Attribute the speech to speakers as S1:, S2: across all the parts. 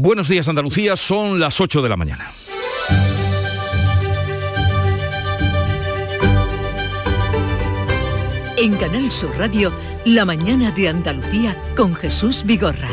S1: Buenos días Andalucía, son las 8 de la mañana.
S2: En Canal Sur Radio, La mañana de Andalucía con Jesús Vigorra.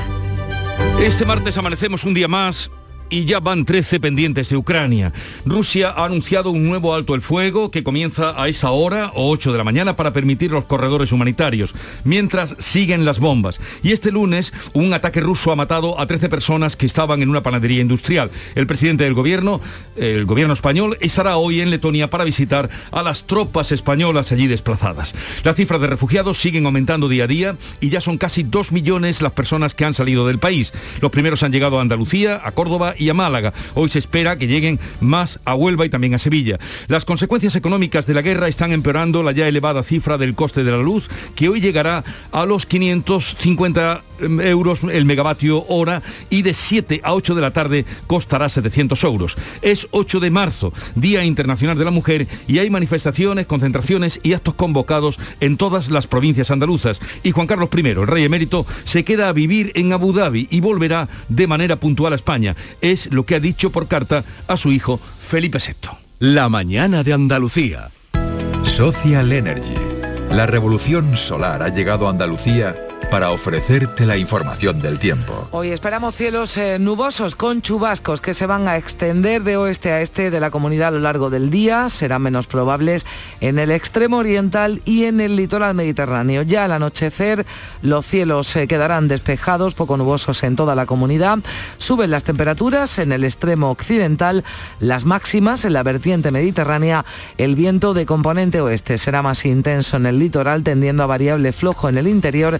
S1: Este martes amanecemos un día más y ya van 13 pendientes de Ucrania. Rusia ha anunciado un nuevo alto el fuego que comienza a esa hora o 8 de la mañana para permitir los corredores humanitarios, mientras siguen las bombas. Y este lunes un ataque ruso ha matado a 13 personas que estaban en una panadería industrial. El presidente del gobierno, el gobierno español, estará hoy en Letonia para visitar a las tropas españolas allí desplazadas. Las cifras de refugiados siguen aumentando día a día y ya son casi 2 millones las personas que han salido del país. Los primeros han llegado a Andalucía, a Córdoba y a Málaga. Hoy se espera que lleguen más a Huelva y también a Sevilla. Las consecuencias económicas de la guerra están empeorando la ya elevada cifra del coste de la luz, que hoy llegará a los 550 euros el megavatio hora y de 7 a 8 de la tarde costará 700 euros. Es 8 de marzo, Día Internacional de la Mujer, y hay manifestaciones, concentraciones y actos convocados en todas las provincias andaluzas. Y Juan Carlos I, el rey emérito, se queda a vivir en Abu Dhabi y volverá de manera puntual a España. Es lo que ha dicho por carta a su hijo Felipe VI.
S3: La mañana de Andalucía. Social Energy. La revolución solar ha llegado a Andalucía para ofrecerte la información del tiempo.
S4: Hoy esperamos cielos eh, nubosos con chubascos que se van a extender de oeste a este de la comunidad a lo largo del día. Serán menos probables en el extremo oriental y en el litoral mediterráneo. Ya al anochecer los cielos se quedarán despejados, poco nubosos en toda la comunidad. Suben las temperaturas en el extremo occidental, las máximas en la vertiente mediterránea. El viento de componente oeste será más intenso en el litoral, tendiendo a variable flojo en el interior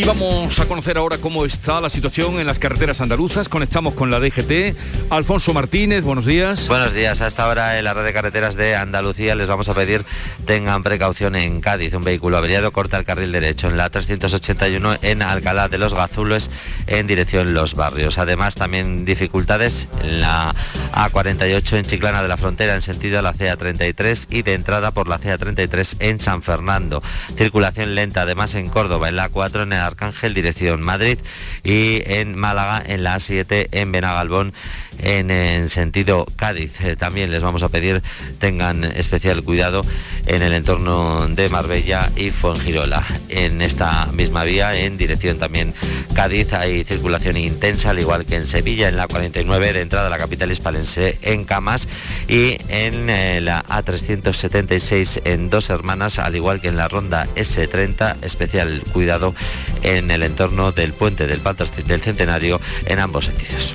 S1: Y vamos a conocer ahora cómo está la situación en las carreteras andaluzas. Conectamos con la DGT. Alfonso Martínez, buenos días.
S5: Buenos días. Hasta ahora en la red de carreteras de Andalucía les vamos a pedir tengan precaución en Cádiz. Un vehículo averiado corta el carril derecho en la 381 en Alcalá de los Gazules en dirección Los Barrios. Además también dificultades en la A48 en Chiclana de la Frontera en sentido a la CA33 y de entrada por la CA33 en San Fernando. Circulación lenta además en Córdoba en la 4 en el Arcángel, dirección Madrid, y en Málaga, en la A7, en Benagalbón, en, sentido Cádiz. Eh, también les vamos a pedir tengan especial cuidado en el entorno de Marbella y Fuengirola. En esta misma vía, en dirección también Cádiz, hay circulación intensa, al igual que en Sevilla, en la 49 de entrada a la capital hispalense, en Camas, y en eh, la A376 en Dos Hermanas, al igual que en la ronda S30, especial cuidado en el entorno del puente del del Centenario en ambos sentidos.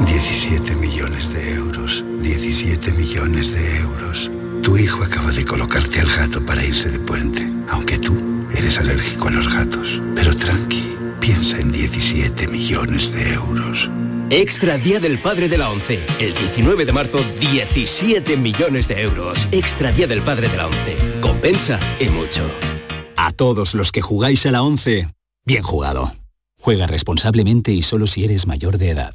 S6: 17 millones de euros. 17 millones de euros. Tu hijo acaba de colocarte al gato para irse de puente, aunque tú eres alérgico a los gatos. Pero tranqui, piensa en 17 millones de euros.
S7: Extra Día del Padre de la ONCE. El 19 de marzo, 17 millones de euros. Extra Día del Padre de la ONCE. Compensa y mucho.
S8: A todos los que jugáis a la 11, bien jugado. Juega responsablemente y solo si eres mayor de edad.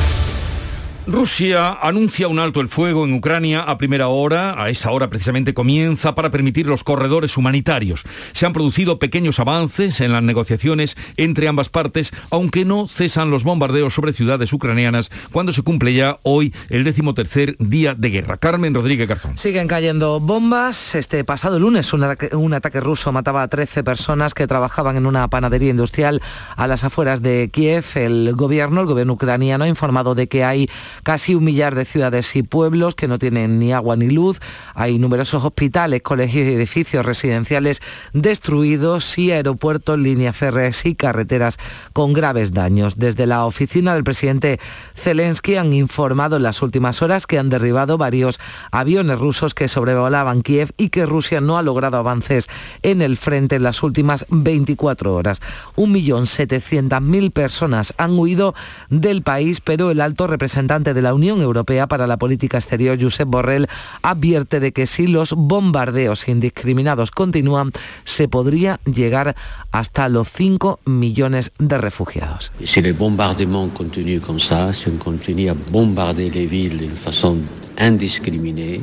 S1: Rusia anuncia un alto el fuego en Ucrania a primera hora, a esa hora precisamente comienza para permitir los corredores humanitarios. Se han producido pequeños avances en las negociaciones entre ambas partes, aunque no cesan los bombardeos sobre ciudades ucranianas cuando se cumple ya hoy el decimotercer día de guerra. Carmen Rodríguez Garzón.
S4: Siguen cayendo bombas. Este pasado lunes un ataque, un ataque ruso mataba a 13 personas que trabajaban en una panadería industrial a las afueras de Kiev. El gobierno, el gobierno ucraniano, ha informado de que hay casi un millar de ciudades y pueblos que no tienen ni agua ni luz. Hay numerosos hospitales, colegios y edificios residenciales destruidos y aeropuertos, líneas férreas y carreteras con graves daños. Desde la oficina del presidente Zelensky han informado en las últimas horas que han derribado varios aviones rusos que sobrevolaban Kiev y que Rusia no ha logrado avances en el frente en las últimas 24 horas. 1.700.000 personas han huido del país, pero el alto representante de la Unión Europea para la Política Exterior, Josep Borrell, advierte de que si los bombardeos indiscriminados continúan, se podría llegar hasta los 5 millones de refugiados.
S9: Si les bombardements continuent comme ça, si on continue à bombarder les villes d'une façon indiscriminée,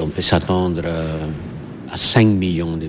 S9: on peut s'attendre à 5 millions de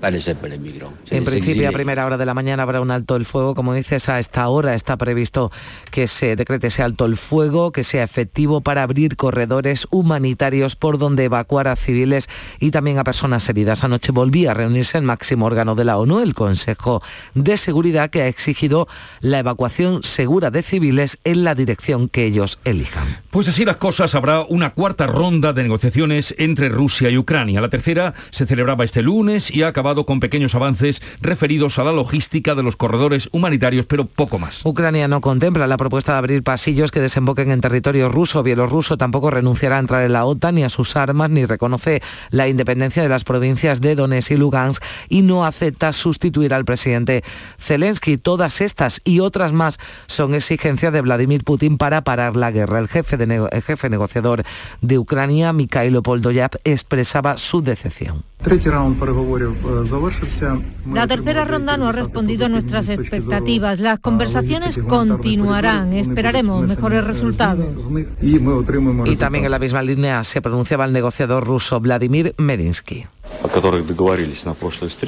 S9: Migrants, non.
S4: En principio, a primera hora de la mañana habrá un alto el fuego. Como dices, a esta hora está previsto que se decrete ese alto el fuego, que sea efectivo para abrir corredores humanitarios por donde evacuar a civiles y también a personas heridas. Anoche volvía a reunirse el máximo órgano de la ONU, el Consejo de Seguridad, que ha exigido la evacuación segura de civiles en la dirección que ellos elijan.
S1: Pues así las cosas, habrá una cuarta ronda de negociaciones entre Rusia y Ucrania. La tercera se celebraba este lunes y ha acabado con pequeños avances referidos a la logística de los corredores humanitarios, pero poco más.
S4: Ucrania no contempla la propuesta de abrir pasillos que desemboquen en territorio ruso. Bielorruso tampoco renunciará a entrar en la OTAN ni a sus armas, ni reconoce la independencia de las provincias de Donetsk y Lugansk y no acepta sustituir al presidente Zelensky. Todas estas y otras más son exigencias de Vladimir Putin para parar la guerra. El jefe, de jefe negociador de Ucrania, Mikhailo Poldoyap, expresaba su decepción.
S10: La tercera ronda no ha respondido a nuestras expectativas. Las conversaciones continuarán. Esperaremos mejores resultados.
S4: Y también en la misma línea se pronunciaba el negociador ruso Vladimir Medinsky.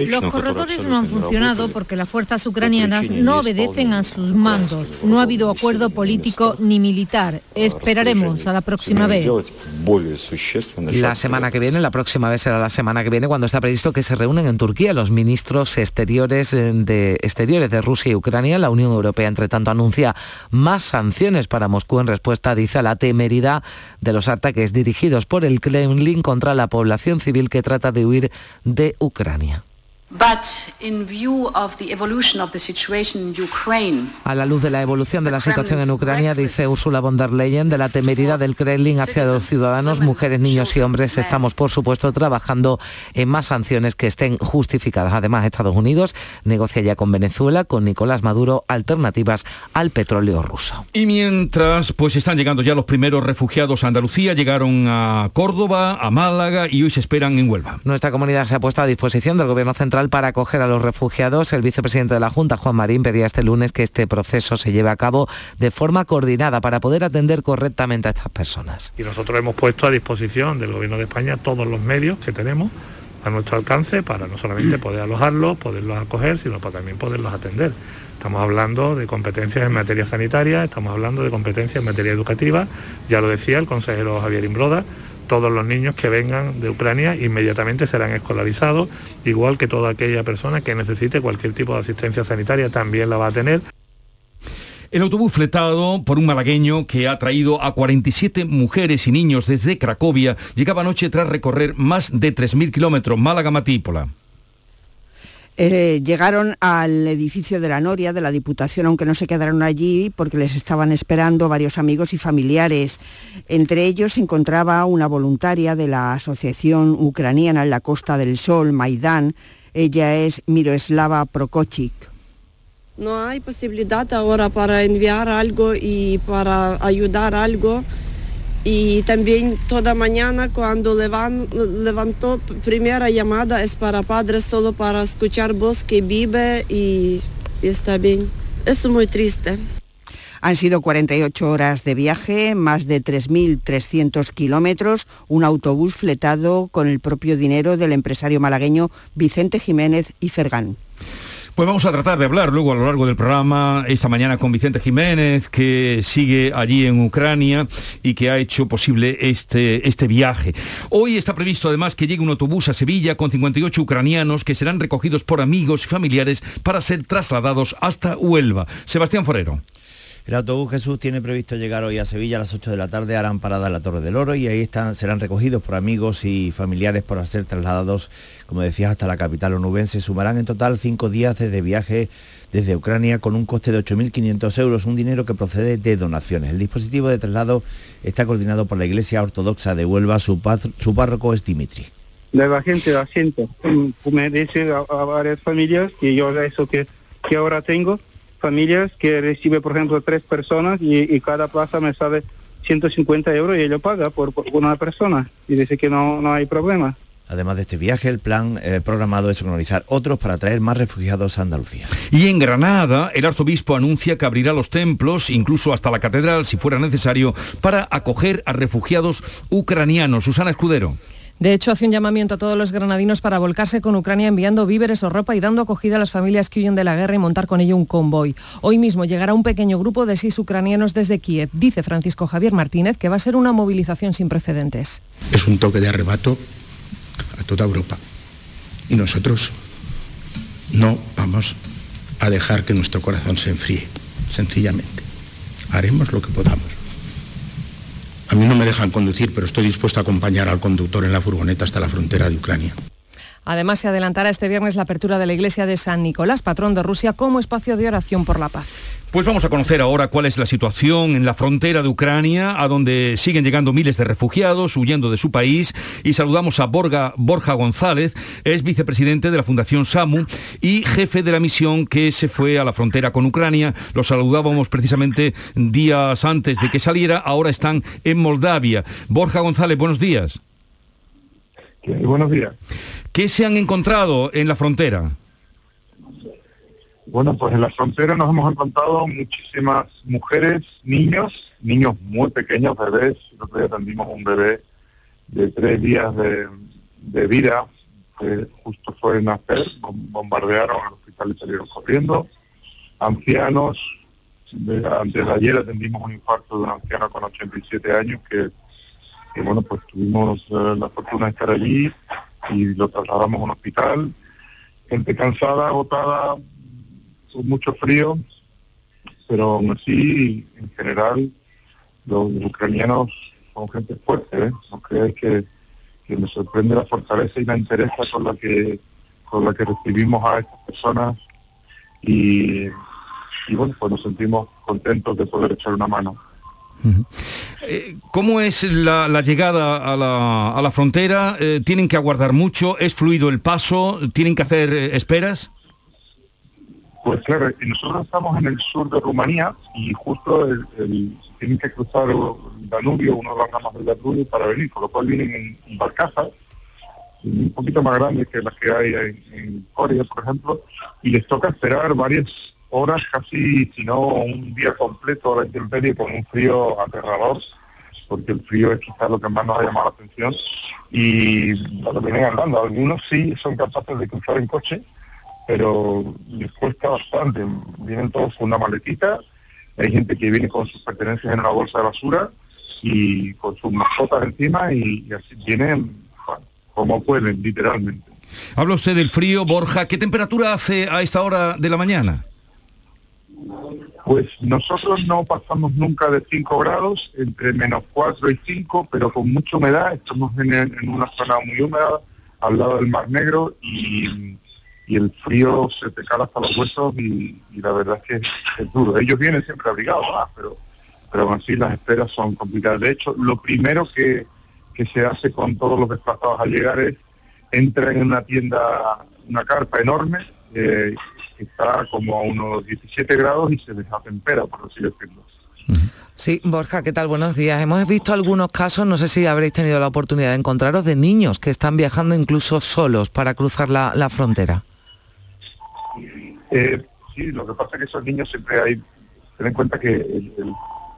S10: Los corredores no han funcionado porque las fuerzas ucranianas no obedecen a sus mandos. No ha habido acuerdo político ni militar. Esperaremos a la próxima vez.
S4: La semana que viene, la próxima vez será la semana que viene, cuando está previsto que se reúnen en Turquía los ministros exteriores de, exteriores de Rusia y Ucrania. La Unión Europea, entre tanto, anuncia más sanciones para Moscú en respuesta, dice, a la temeridad de los ataques dirigidos por el Kremlin contra la población civil que trata de huir de Ucrania. A la luz de la evolución de la situación en Ucrania, dice Ursula von der Leyen, de la temeridad del Kremlin hacia los ciudadanos, mujeres, niños y hombres, estamos por supuesto trabajando en más sanciones que estén justificadas. Además, Estados Unidos negocia ya con Venezuela, con Nicolás Maduro, alternativas al petróleo ruso.
S1: Y mientras, pues están llegando ya los primeros refugiados a Andalucía, llegaron a Córdoba, a Málaga y hoy se esperan en Huelva.
S4: Nuestra comunidad se ha puesto a disposición del Gobierno Central para acoger a los refugiados. El vicepresidente de la Junta, Juan Marín, pedía este lunes que este proceso se lleve a cabo de forma coordinada para poder atender correctamente a estas personas.
S11: Y nosotros hemos puesto a disposición del Gobierno de España todos los medios que tenemos a nuestro alcance para no solamente poder alojarlos, poderlos acoger, sino para también poderlos atender. Estamos hablando de competencias en materia sanitaria, estamos hablando de competencias en materia educativa, ya lo decía el consejero Javier Imbroda, todos los niños que vengan de Ucrania inmediatamente serán escolarizados, igual que toda aquella persona que necesite cualquier tipo de asistencia sanitaria también la va a tener.
S1: El autobús fletado por un malagueño que ha traído a 47 mujeres y niños desde Cracovia llegaba anoche tras recorrer más de 3.000 kilómetros Málaga-Matípola.
S12: Eh, llegaron al edificio de la Noria, de la Diputación, aunque no se quedaron allí porque les estaban esperando varios amigos y familiares. Entre ellos se encontraba una voluntaria de la Asociación Ucraniana en la Costa del Sol, Maidán. Ella es Miroslava Prokochik.
S13: No hay posibilidad ahora para enviar algo y para ayudar algo y también toda mañana cuando levantó primera llamada es para padres solo para escuchar voz que vive y, está bien. Es muy triste.
S12: Han sido 48 horas de viaje, más de 3.300 kilómetros, un autobús fletado con el propio dinero del empresario malagueño Vicente Jiménez y Fergán.
S1: Pues vamos a tratar de hablar luego a lo largo del programa esta mañana con Vicente Jiménez, que sigue allí en Ucrania y que ha hecho posible este, este viaje. Hoy está previsto además que llegue un autobús a Sevilla con 58 ucranianos que serán recogidos por amigos y familiares para ser trasladados hasta Huelva. Sebastián Forero.
S14: El autobús Jesús tiene previsto llegar hoy a Sevilla a las 8 de la tarde, harán parada en la Torre del Oro y ahí están, serán recogidos por amigos y familiares para ser trasladados, como decías, hasta la capital onubense. Sumarán en total cinco días de viaje desde Ucrania con un coste de 8.500 euros, un dinero que procede de donaciones. El dispositivo de traslado está coordinado por la Iglesia Ortodoxa de Huelva, su, párroco es Dimitri.
S15: La gente la siento, me dice a, varias familias que yo eso que, que ahora tengo, familias que recibe, por ejemplo, tres personas y, cada plaza me sale 150 euros y ello paga por, una persona y dice que no, no hay problema.
S14: Además de este viaje, el plan eh, programado es organizar otros para traer más refugiados a Andalucía.
S1: Y en Granada, el arzobispo anuncia que abrirá los templos, incluso hasta la catedral, si fuera necesario, para acoger a refugiados ucranianos. Susana Escudero.
S16: De hecho, hace un llamamiento a todos los granadinos para volcarse con Ucrania enviando víveres o ropa y dando acogida a las familias que huyen de la guerra y montar con ello un convoy. Hoy mismo llegará un pequeño grupo de seis ucranianos desde Kiev. Dice Francisco Javier Martínez que va a ser una movilización sin precedentes.
S17: Es un toque de arrebato a toda Europa. Y nosotros no vamos a dejar que nuestro corazón se enfríe, sencillamente. Haremos lo que podamos. A mí no me dejan conducir, pero estoy dispuesto a acompañar al conductor en la furgoneta hasta la frontera de Ucrania.
S16: Además, se adelantará este viernes la apertura de la iglesia de San Nicolás, patrón de Rusia, como espacio de oración por la paz.
S1: Pues vamos a conocer ahora cuál es la situación en la frontera de Ucrania, a donde siguen llegando miles de refugiados huyendo de su país. Y saludamos a Borja, González, es vicepresidente de la Fundación SAMU y jefe de la misión que se fue a la frontera con Ucrania. Lo saludábamos precisamente días antes de que saliera, ahora están en Moldavia. Borja González, buenos días.
S18: Buenos días.
S1: ¿Qué se han encontrado en la frontera?
S18: Bueno, pues en la frontera nos hemos encontrado muchísimas mujeres, niños, niños muy pequeños, bebés. Nosotros atendimos un bebé de tres días de, vida, que justo fue nacer, bombardearon al hospital y salieron corriendo. Ancianos, antes de ayer atendimos un infarto de un anciano con 87 años que, bueno, pues tuvimos eh, la fortuna de estar allí y lo trasladamos a un hospital. Gente cansada, agotada, con mucho frío, pero aún así, en general, los ucranianos son gente fuerte, ¿eh? No crees que, que me sorprende la fortaleza y la interés con la que con la que recibimos a estas personas y, y bueno, pues nos sentimos contentos de poder echar una mano.
S1: Eh, ¿Cómo es la, llegada a la, frontera? Eh, ¿Tienen que aguardar mucho? ¿Es fluido el paso? ¿Tienen que hacer eh, esperas?
S18: Pues claro, nosotros estamos en el sur de Rumanía y justo el, tienen que cruzar el Danubio, una de ramas del Danubio para venir, por lo cual vienen en barcazas un poquito más grandes que las que hay en, en Corea, por ejemplo, y les toca esperar varias horas casi, si no un día completo a la intemperie con un frío aterrador, porque el frío es quizás lo que más nos ha llamado la atención, y lo vienen andando. Algunos sí son capaces de cruzar en coche, pero les cuesta bastante. Vienen todos con una maletita, hay gente que viene con sus pertenencias en una bolsa de basura y con sus mascotas encima y, así vienen como pueden, literalmente.
S1: Habla usted del frío, Borja. ¿Qué temperatura hace a esta hora de la mañana?
S18: Pues nosotros no pasamos nunca de 5 grados, entre menos 4 y 5, pero con mucha humedad. Estamos en, una zona muy húmeda, al lado del Mar Negro, y, el frío se te cala hasta los huesos y, la verdad es que es duro. Ellos vienen siempre abrigados, pero, pero así las esperas son complicadas. De hecho, lo primero que, se hace con todos los desplazados al llegar es entrar en una tienda, una carpa enorme, eh, está como a unos 17 grados y se desatempera, por así decirlo.
S4: Sí, Borja, ¿qué tal? Buenos días. Hemos visto algunos casos, no sé si habréis tenido la oportunidad de encontraros, de niños que están viajando incluso solos para cruzar la, frontera.
S18: Eh, sí, lo que pasa es que esos niños siempre hay, ten en cuenta que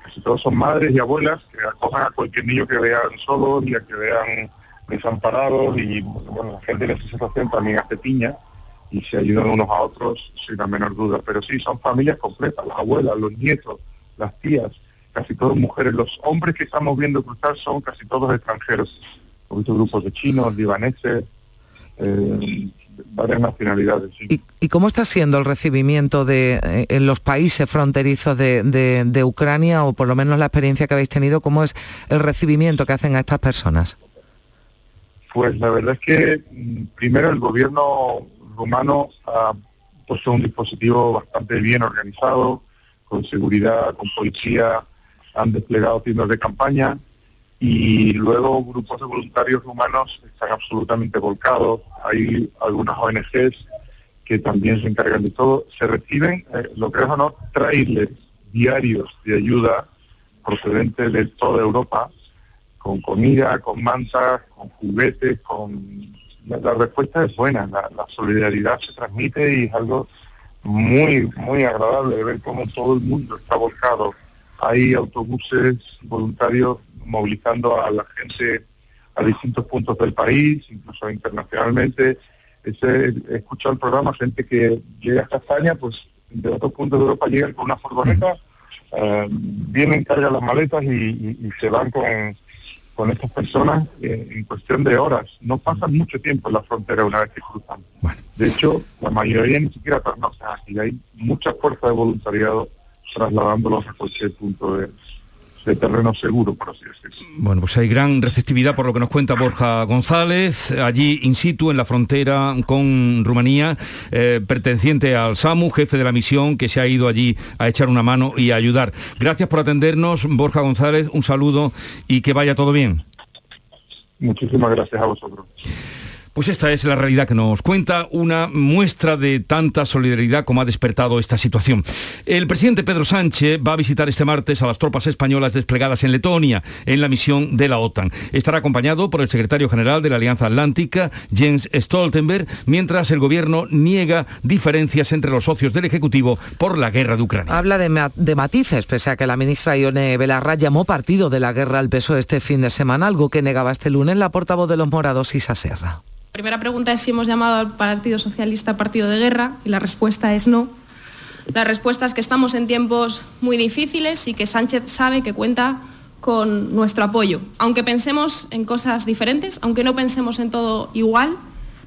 S18: casi todos son madres y abuelas que acojan a cualquier niño que vean solo y a que vean desamparados y bueno, la gente en esa situación también hace piña y se ayudan unos a otros sin la menor duda. Pero sí, son familias completas, las abuelas, los nietos, las tías, casi todas mujeres. Los hombres que estamos viendo cruzar son casi todos extranjeros. Hemos visto grupos de chinos, libaneses, eh, varias nacionalidades.
S4: ¿Y, ¿Y, cómo está siendo el recibimiento de, eh, en los países fronterizos de, de, de, Ucrania, o por lo menos la experiencia que habéis tenido, cómo es el recibimiento que hacen a estas personas?
S18: Pues la verdad es que mm, primero el gobierno rumano ha puesto un dispositivo bastante bien organizado, con seguridad, con policía, han desplegado tiendas de campaña y luego grupos de voluntarios humanos están absolutamente volcados. Hay algunas ONGs que también se encargan de todo. Se reciben, eh, lo que es o no, trailers diarios de ayuda procedentes de toda Europa, con comida, con mantas, con juguetes, con... La, respuesta es buena, la, solidaridad se transmite y es algo muy, muy agradable ver cómo todo el mundo está volcado. Hay autobuses voluntarios movilizando a la gente a distintos puntos del país, incluso internacionalmente. Ese, he escuchado el programa, gente que llega a España, pues de otros puntos de Europa llegan con una furgoneta, eh, vienen, cargan las maletas y se van con, con estas personas eh, en cuestión de horas. No pasan mucho tiempo en la frontera una vez que cruzan. De hecho, la mayoría ni siquiera pernoctan aquí. Hay mucha fuerza de voluntariado trasladándolos a cualquier punto de, de terreno seguro, por así decirlo.
S1: Bueno, pues hay gran receptividad por lo que nos cuenta Borja González, allí in situ en la frontera con Rumanía, eh, perteneciente al SAMU, jefe de la misión, que se ha ido allí a echar una mano y a ayudar. Gracias por atendernos, Borja González, un saludo y que vaya todo bien.
S18: Muchísimas gracias a vosotros.
S1: Pues esta es la realidad que nos cuenta, una muestra de tanta solidaridad como ha despertado esta situación. El presidente Pedro Sánchez va a visitar este martes a las tropas españolas desplegadas en Letonia, en la misión de la OTAN. Estará acompañado por el secretario general de la Alianza Atlántica, Jens Stoltenberg, mientras el gobierno niega diferencias entre los socios del Ejecutivo por la guerra de Ucrania.
S4: Habla de, ma de matices, pese a que la ministra Ione Belarra llamó partido de la guerra al PSOE este fin de semana, algo que negaba este lunes la portavoz de los morados, Isa Serra.
S19: La primera pregunta es si hemos llamado al Partido Socialista partido de guerra y la respuesta es no. La respuesta es que estamos en tiempos muy difíciles y que Sánchez sabe que cuenta con nuestro apoyo. Aunque pensemos en cosas diferentes, aunque no pensemos en todo igual,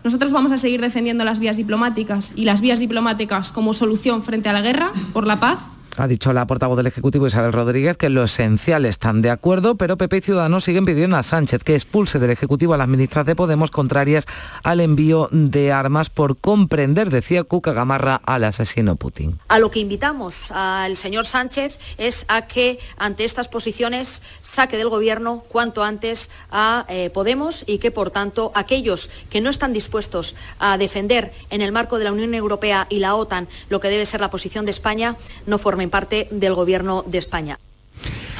S19: nosotros vamos a seguir defendiendo las vías diplomáticas y las vías diplomáticas como solución frente a la guerra, por la paz,
S4: ha dicho la portavoz del Ejecutivo Isabel Rodríguez que lo esencial están de acuerdo, pero PP y Ciudadanos siguen pidiendo a Sánchez que expulse del Ejecutivo a las ministras de Podemos contrarias al envío de armas por comprender, decía Cuca Gamarra, al asesino Putin.
S20: A lo que invitamos al señor Sánchez es a que ante estas posiciones saque del Gobierno cuanto antes a eh, Podemos y que, por tanto, aquellos que no están dispuestos a defender en el marco de la Unión Europea y la OTAN lo que debe ser la posición de España no formen parte del Gobierno de España.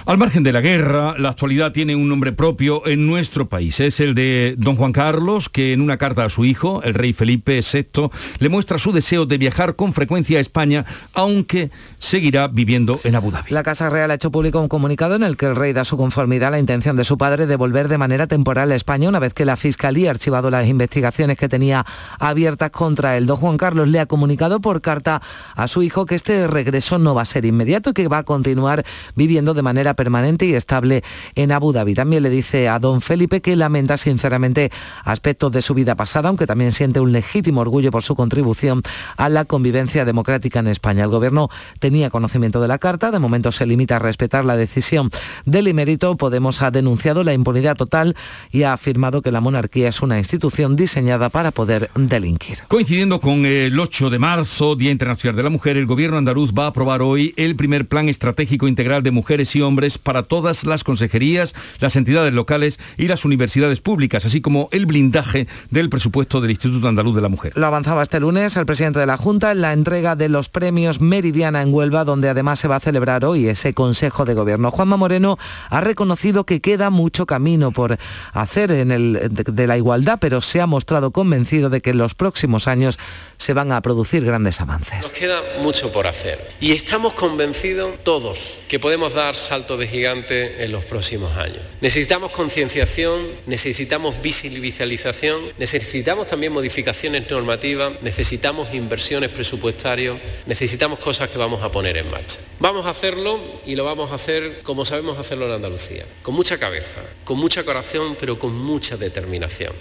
S1: Al margen de la guerra, la actualidad tiene un nombre propio en nuestro país. Es el de don Juan Carlos, que en una carta a su hijo, el rey Felipe VI, le muestra su deseo de viajar con frecuencia a España, aunque seguirá viviendo en Abu Dhabi.
S4: La Casa Real ha hecho público un comunicado en el que el rey da su conformidad a la intención de su padre de volver de manera temporal a España una vez que la Fiscalía ha archivado las investigaciones que tenía abiertas contra él. Don Juan Carlos le ha comunicado por carta a su hijo que este regreso no va a ser inmediato y que va a continuar viviendo de manera permanente y estable en Abu Dhabi. También le dice a don Felipe que lamenta sinceramente aspectos de su vida pasada, aunque también siente un legítimo orgullo por su contribución a la convivencia democrática en España. El gobierno tenía conocimiento de la carta, de momento se limita a respetar la decisión del emérito. Podemos ha denunciado la impunidad total y ha afirmado que la monarquía es una institución diseñada para poder delinquir.
S1: Coincidiendo con el 8 de marzo, Día Internacional de la Mujer, el gobierno andaluz va a aprobar hoy el primer plan estratégico integral de mujeres y hombres para todas las consejerías, las entidades locales y las universidades públicas, así como el blindaje del presupuesto del Instituto Andaluz de la Mujer.
S4: Lo avanzaba este lunes el presidente de la Junta en la entrega de los premios Meridiana en Huelva, donde además se va a celebrar hoy ese Consejo de Gobierno. Juanma Moreno ha reconocido que queda mucho camino por hacer en el de, de la igualdad, pero se ha mostrado convencido de que en los próximos años se van a producir grandes avances.
S21: Nos queda mucho por hacer y estamos convencidos todos que podemos dar saltos de gigante en los próximos años. Necesitamos concienciación, necesitamos visibilización, necesitamos también modificaciones normativas, necesitamos inversiones presupuestarias, necesitamos cosas que vamos a poner en marcha. Vamos a hacerlo y lo vamos a hacer como sabemos hacerlo en Andalucía, con mucha cabeza, con mucha corazón, pero con mucha determinación.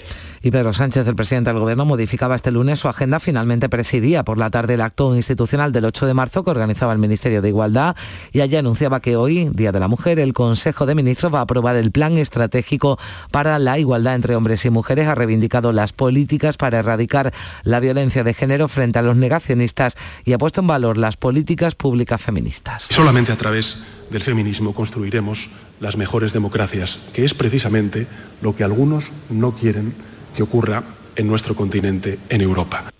S4: Y Pedro Sánchez, el presidente del Gobierno, modificaba este lunes su agenda. Finalmente presidía por la tarde el acto institucional del 8 de marzo que organizaba el Ministerio de Igualdad y allí anunciaba que hoy, Día de la Mujer, el Consejo de Ministros va a aprobar el Plan Estratégico para la Igualdad entre Hombres y Mujeres. Ha reivindicado las políticas para erradicar la violencia de género frente a los negacionistas y ha puesto en valor las políticas públicas feministas.
S22: Solamente a través del feminismo construiremos las mejores democracias, que es precisamente lo que algunos no quieren que ocurra en nuestro continente, en Europa.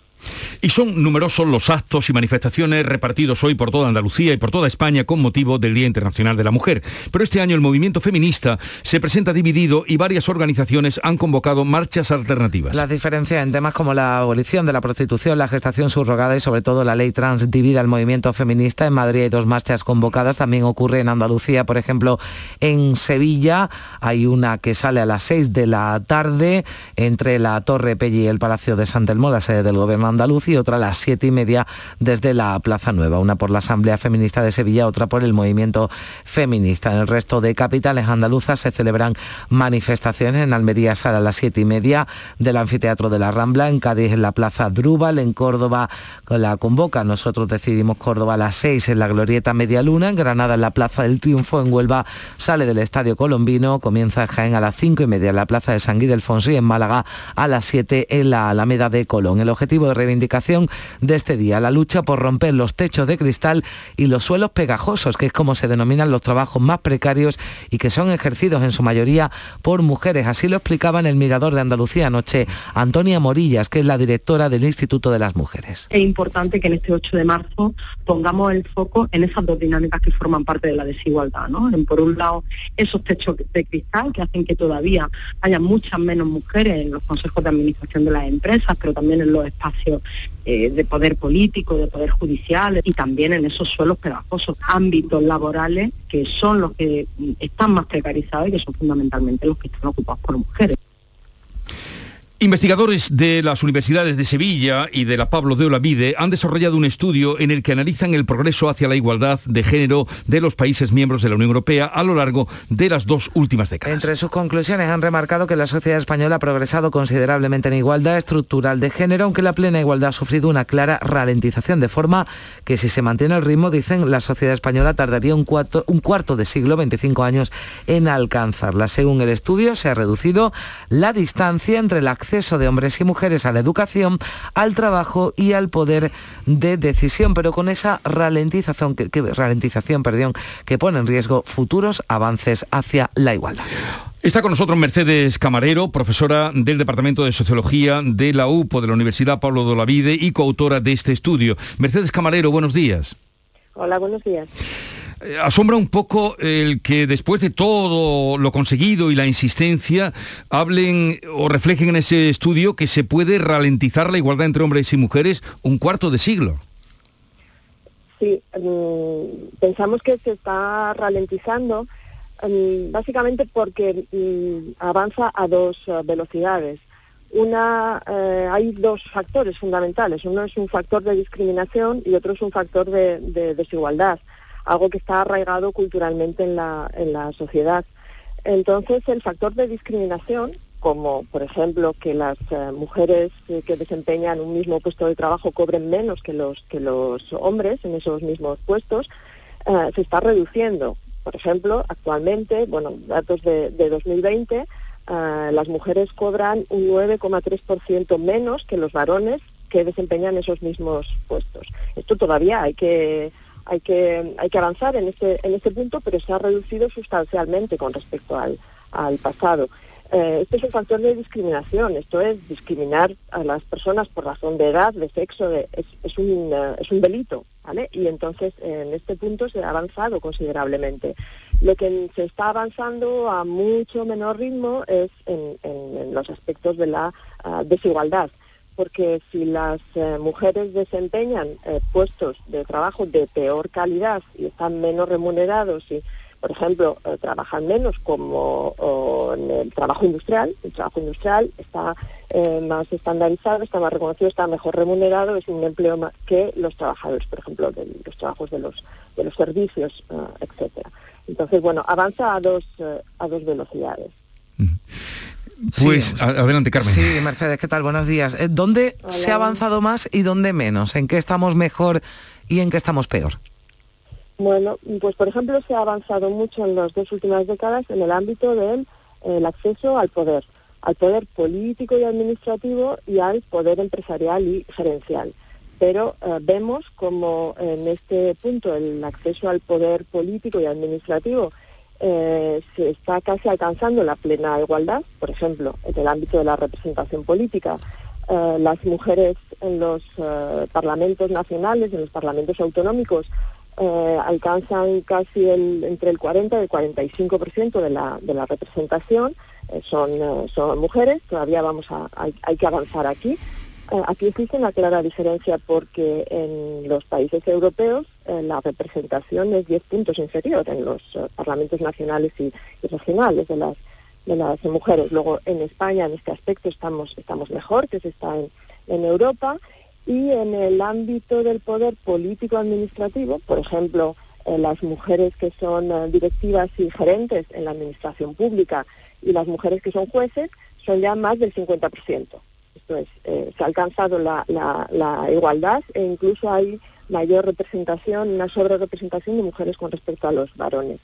S1: Y son numerosos los actos y manifestaciones repartidos hoy por toda Andalucía y por toda España con motivo del Día Internacional de la Mujer. Pero este año el movimiento feminista se presenta dividido y varias organizaciones han convocado marchas alternativas.
S4: Las diferencias en temas como la abolición de la prostitución, la gestación subrogada y sobre todo la ley trans divide al movimiento feminista. En Madrid hay dos marchas convocadas, también ocurre en Andalucía, por ejemplo, en Sevilla hay una que sale a las 6 de la tarde entre la Torre Pelli y el Palacio de San Telmo, la sede del Gobierno andaluz y otra a las siete y media desde la Plaza Nueva, una por la Asamblea Feminista de Sevilla, otra por el movimiento feminista. En el resto de capitales andaluzas se celebran manifestaciones. En Almería sale a las siete y media del Anfiteatro de la Rambla, en Cádiz en la Plaza Drúbal, en Córdoba la convoca. Nosotros decidimos Córdoba a las seis en la Glorieta Media Luna, en Granada en la Plaza del Triunfo, en Huelva sale del Estadio Colombino, comienza en Jaén a las cinco y media en la Plaza de San Ildefonso y en Málaga a las siete en la Alameda de Colón. El objetivo de reivindicación de este día, la lucha por romper los techos de cristal y los suelos pegajosos, que es como se denominan los trabajos más precarios y que son ejercidos en su mayoría por mujeres. Así lo explicaba en el Mirador de Andalucía anoche Antonia Morillas, que es la directora del Instituto de las Mujeres.
S23: Es importante que en este 8 de marzo pongamos el foco en esas dos dinámicas que forman parte de la desigualdad. ¿no? por un lado, esos techos de cristal que hacen que todavía haya muchas menos mujeres en los consejos de administración de las empresas, pero también en los espacios eh, de poder político, de poder judicial y también en esos suelos pegajosos, ámbitos laborales que son los que están más precarizados y que son fundamentalmente los que están ocupados por mujeres.
S1: Investigadores de las universidades de Sevilla y de la Pablo de Olavide han desarrollado un estudio en el que analizan el progreso hacia la igualdad de género de los países miembros de la Unión Europea a lo largo de las dos últimas décadas.
S4: Entre sus conclusiones han remarcado que la sociedad española ha progresado considerablemente en igualdad estructural de género, aunque la plena igualdad ha sufrido una clara ralentización, de forma que si se mantiene el ritmo, dicen, la sociedad española tardaría un cuarto, un cuarto de siglo, 25 años, en alcanzarla. Según el estudio, se ha reducido la distancia entre la acción acceso de hombres y mujeres a la educación, al trabajo y al poder de decisión, pero con esa ralentización que, que, ralentización, perdón, que pone en riesgo futuros avances hacia la igualdad.
S1: Está con nosotros Mercedes Camarero, profesora del Departamento de Sociología de la UPO de la Universidad Pablo de Olavide y coautora de este estudio. Mercedes Camarero, buenos días.
S24: Hola, buenos días.
S1: Eh, asombra un poco el que después de todo lo conseguido y la insistencia hablen o reflejen en ese estudio que se puede ralentizar la igualdad entre hombres y mujeres un cuarto de siglo.
S24: Sí, mm, pensamos que se está ralentizando mm, básicamente porque mm, avanza a dos eh, velocidades. Una, eh, hay dos factores fundamentales. Uno es un factor de discriminación y otro es un factor de desigualdad algo que está arraigado culturalmente en la, en la sociedad. Entonces, el factor de discriminación, como por ejemplo que las eh, mujeres eh, que desempeñan un mismo puesto de trabajo cobren menos que los, que los hombres en esos mismos puestos, eh, se está reduciendo. Por ejemplo, actualmente, bueno, datos de, de 2020, las mujeres cobran un 9,3% menos que los varones que desempeñan esos mismos puestos. Esto todavía hay que hay que, hay que avanzar en este, en este punto, pero se ha reducido sustancialmente con respecto al, al pasado. Eh, este es un factor de discriminación, esto es discriminar a las personas por razón de edad, de sexo, es, es, un, uh, es un delito, ¿vale? Y entonces en este punto se ha avanzado considerablemente. Lo que se está avanzando a mucho menor ritmo es en, los aspectos de la uh, desigualdad porque si las eh, mujeres desempeñan eh, puestos de trabajo de peor calidad y están menos remunerados y, por ejemplo, eh, trabajan menos como en el trabajo industrial, el trabajo industrial está más estandarizado, está más reconocido, está mejor remunerado, es un empleo más que los trabajadores, por ejemplo, de los trabajos de los, de los servicios, etcétera. Entonces, bueno, avanza a dos, a dos velocidades.
S1: Pues adelante, Carmen.
S4: Sí, Mercedes, ¿qué tal? Buenos días. Eh, ¿Dónde se ha avanzado más y dónde menos? ¿En qué estamos mejor y en qué estamos peor?
S24: Bueno, pues por ejemplo se ha avanzado mucho en las dos últimas décadas en el ámbito del acceso al poder, al poder político y administrativo y al poder empresarial y gerencial. Pero eh, vemos como en este punto el acceso al poder político y administrativo eh, se está casi alcanzando la plena igualdad, por ejemplo, en el ámbito de la representación política. Eh, las mujeres en los parlamentos nacionales, en los parlamentos autonómicos, eh, alcanzan casi el, entre el 40 y el 45% de la, de la representación, eh, son, eh, son mujeres, todavía vamos a, hay, que avanzar aquí. Aquí existe una clara diferencia porque en los países europeos la representación es 10 puntos inferior en los parlamentos nacionales y, regionales de las, de las mujeres. Luego en España en este aspecto estamos, estamos mejor que se está en, en Europa y en el ámbito del poder político administrativo, por ejemplo, eh, las mujeres que son eh, directivas y gerentes en la administración pública y las mujeres que son jueces son ya más del 50%. Esto es, eh, se ha alcanzado la, la, igualdad e incluso hay mayor representación, una sobre representación de mujeres con respecto a los varones.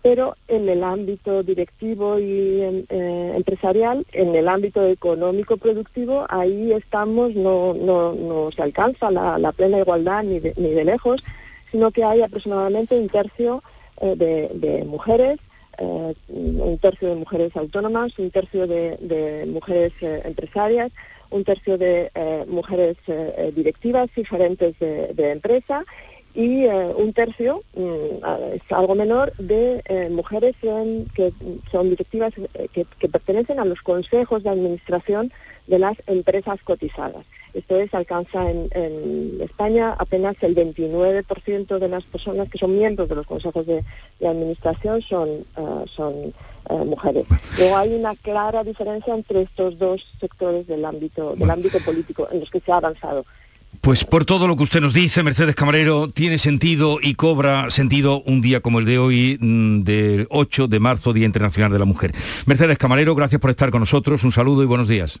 S24: Pero en el ámbito directivo y eh, empresarial, en el ámbito económico productivo, ahí estamos, no, no, no se alcanza la, plena igualdad ni de, ni de, lejos, sino que hay aproximadamente un tercio eh, de, mujeres, eh, un tercio de mujeres autónomas, un tercio de, mujeres empresarias, un tercio de mujeres directivas y gerentes de empresa y eh, un tercio, mm, es algo menor, de eh, mujeres que son directivas eh, que, pertenecen a los consejos de administración de las empresas cotizadas. Esto es, alcanza en, España apenas el 29% de las personas que son miembros de los consejos de, administración son, son mujeres. Luego hay una clara diferencia entre estos dos sectores del ámbito, del ámbito político en los que se ha avanzado.
S1: Pues por todo lo que usted nos dice, Mercedes Camarero, tiene sentido y cobra sentido un día como el de hoy, mm, del 8 de marzo, Día Internacional de la Mujer. Mercedes Camarero, gracias por estar con nosotros, un saludo y buenos días.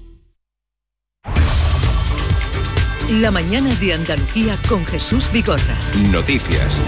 S2: La mañana de Andalucía con Jesús Bigorra.
S3: Noticias.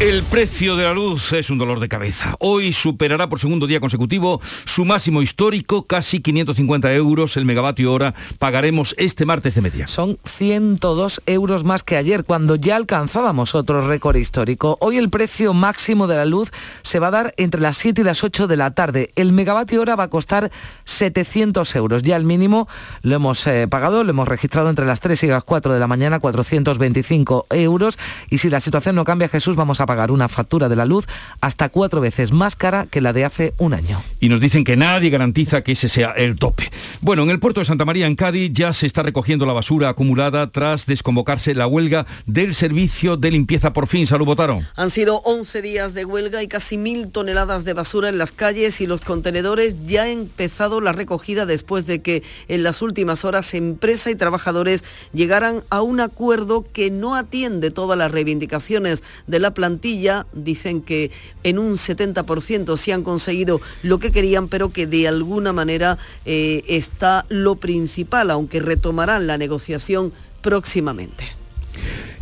S1: El precio de la luz es un dolor de cabeza. Hoy superará por segundo día consecutivo su máximo histórico, casi 550 euros el megavatio hora. Pagaremos este martes de media.
S4: Son 102 euros más que ayer, cuando ya alcanzábamos otro récord histórico. Hoy el precio máximo de la luz se va a dar entre las 7 y las 8 de la tarde. El megavatio hora va a costar 700 euros. Ya el mínimo lo hemos eh, pagado, lo hemos registrado entre las 3 y las 4 de la mañana, 425 euros. Y si la situación no cambia, Jesús, vamos a pagar una factura de la luz hasta cuatro veces más cara que la de hace un año.
S1: Y nos dicen que nadie garantiza que ese sea el tope. Bueno, en el puerto de Santa María, en Cádiz, ya se está recogiendo la basura acumulada tras desconvocarse la huelga del servicio de limpieza por fin. Salud, votaron.
S25: Han sido 11 días de huelga y casi mil toneladas de basura en las calles y los contenedores. Ya ha empezado la recogida después de que en las últimas horas empresa y trabajadores llegaran a un acuerdo que no atiende todas las reivindicaciones de la plantilla dicen que en un 70% sí han conseguido lo que querían, pero que de alguna manera eh, está lo principal, aunque retomarán la negociación próximamente.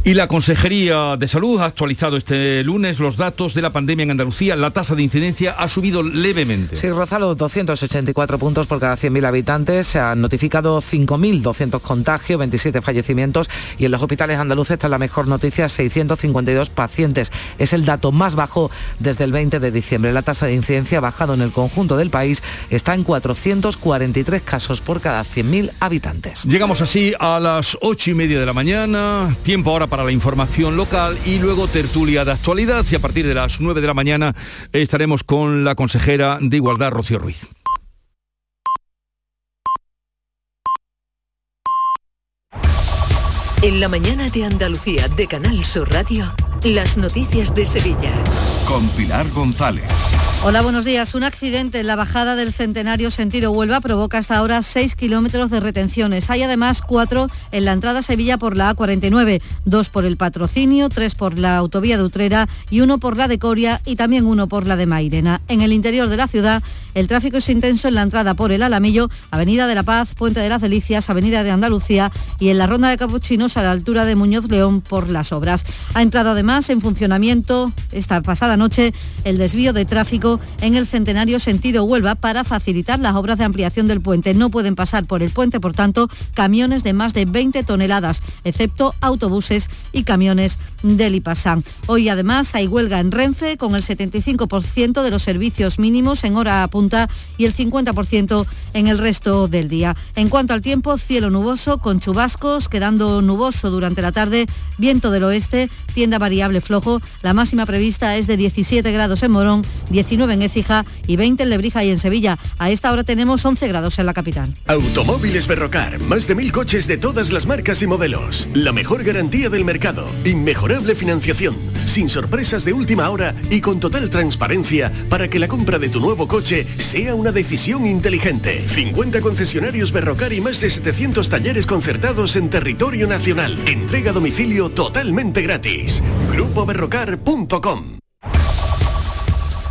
S1: Y la Consejería de Salud ha actualizado este lunes los datos de la pandemia en Andalucía. La tasa de incidencia ha subido levemente.
S4: Sí, roza los 284 puntos por cada 100.000 habitantes. Se han notificado 5.200 contagios, 27 fallecimientos y en los hospitales andaluces está la mejor noticia, 652 pacientes. Es el dato más bajo desde el 20 de diciembre. La tasa de incidencia ha bajado en el conjunto del país. Está en 443 casos por cada 100.000 habitantes.
S1: Llegamos así a las 8 y media de la mañana. Tiempo ahora para la información local y luego tertulia de actualidad y a partir de las 9 de la mañana estaremos con la consejera de Igualdad, Rocío Ruiz.
S2: En la mañana de Andalucía de Canal Sur Radio, las noticias de Sevilla.
S26: Con Pilar González.
S27: Hola, buenos días. Un accidente en la bajada del Centenario sentido Huelva provoca hasta ahora 6 kilómetros de retenciones. Hay además cuatro en la entrada a Sevilla por la A49, dos por el patrocinio, tres por la autovía de Utrera y uno por la de Coria y también uno por la de Mairena. En el interior de la ciudad, el tráfico es intenso en la entrada por el Alamillo, Avenida de la Paz, Puente de las Delicias, Avenida de Andalucía y en la Ronda de Capuchinos a la altura de Muñoz León por las obras. Ha entrado además en funcionamiento esta pasada noche el desvío de tráfico en el centenario sentido Huelva para facilitar las obras de ampliación del puente. No pueden pasar por el puente, por tanto, camiones de más de 20 toneladas, excepto autobuses y camiones del IPASAN. Hoy además hay huelga en Renfe con el 75% de los servicios mínimos en hora punta y el 50% en el resto del día. En cuanto al tiempo, cielo nuboso con chubascos, quedando nuboso durante la tarde, viento del oeste, tienda variable flojo. La máxima prevista es de 17 grados en Morón, 19 en Écija y 20 en Lebrija y en Sevilla. A esta hora tenemos 11 grados en la capital.
S28: Automóviles Berrocar, más de mil coches de todas las marcas y modelos. La mejor garantía del mercado. Inmejorable financiación. Sin sorpresas de última hora y con total transparencia para que la compra de tu nuevo coche sea una decisión inteligente. 50 concesionarios Berrocar y más de 700 talleres concertados en territorio nacional. Entrega a domicilio totalmente gratis. GrupoBerrocar.com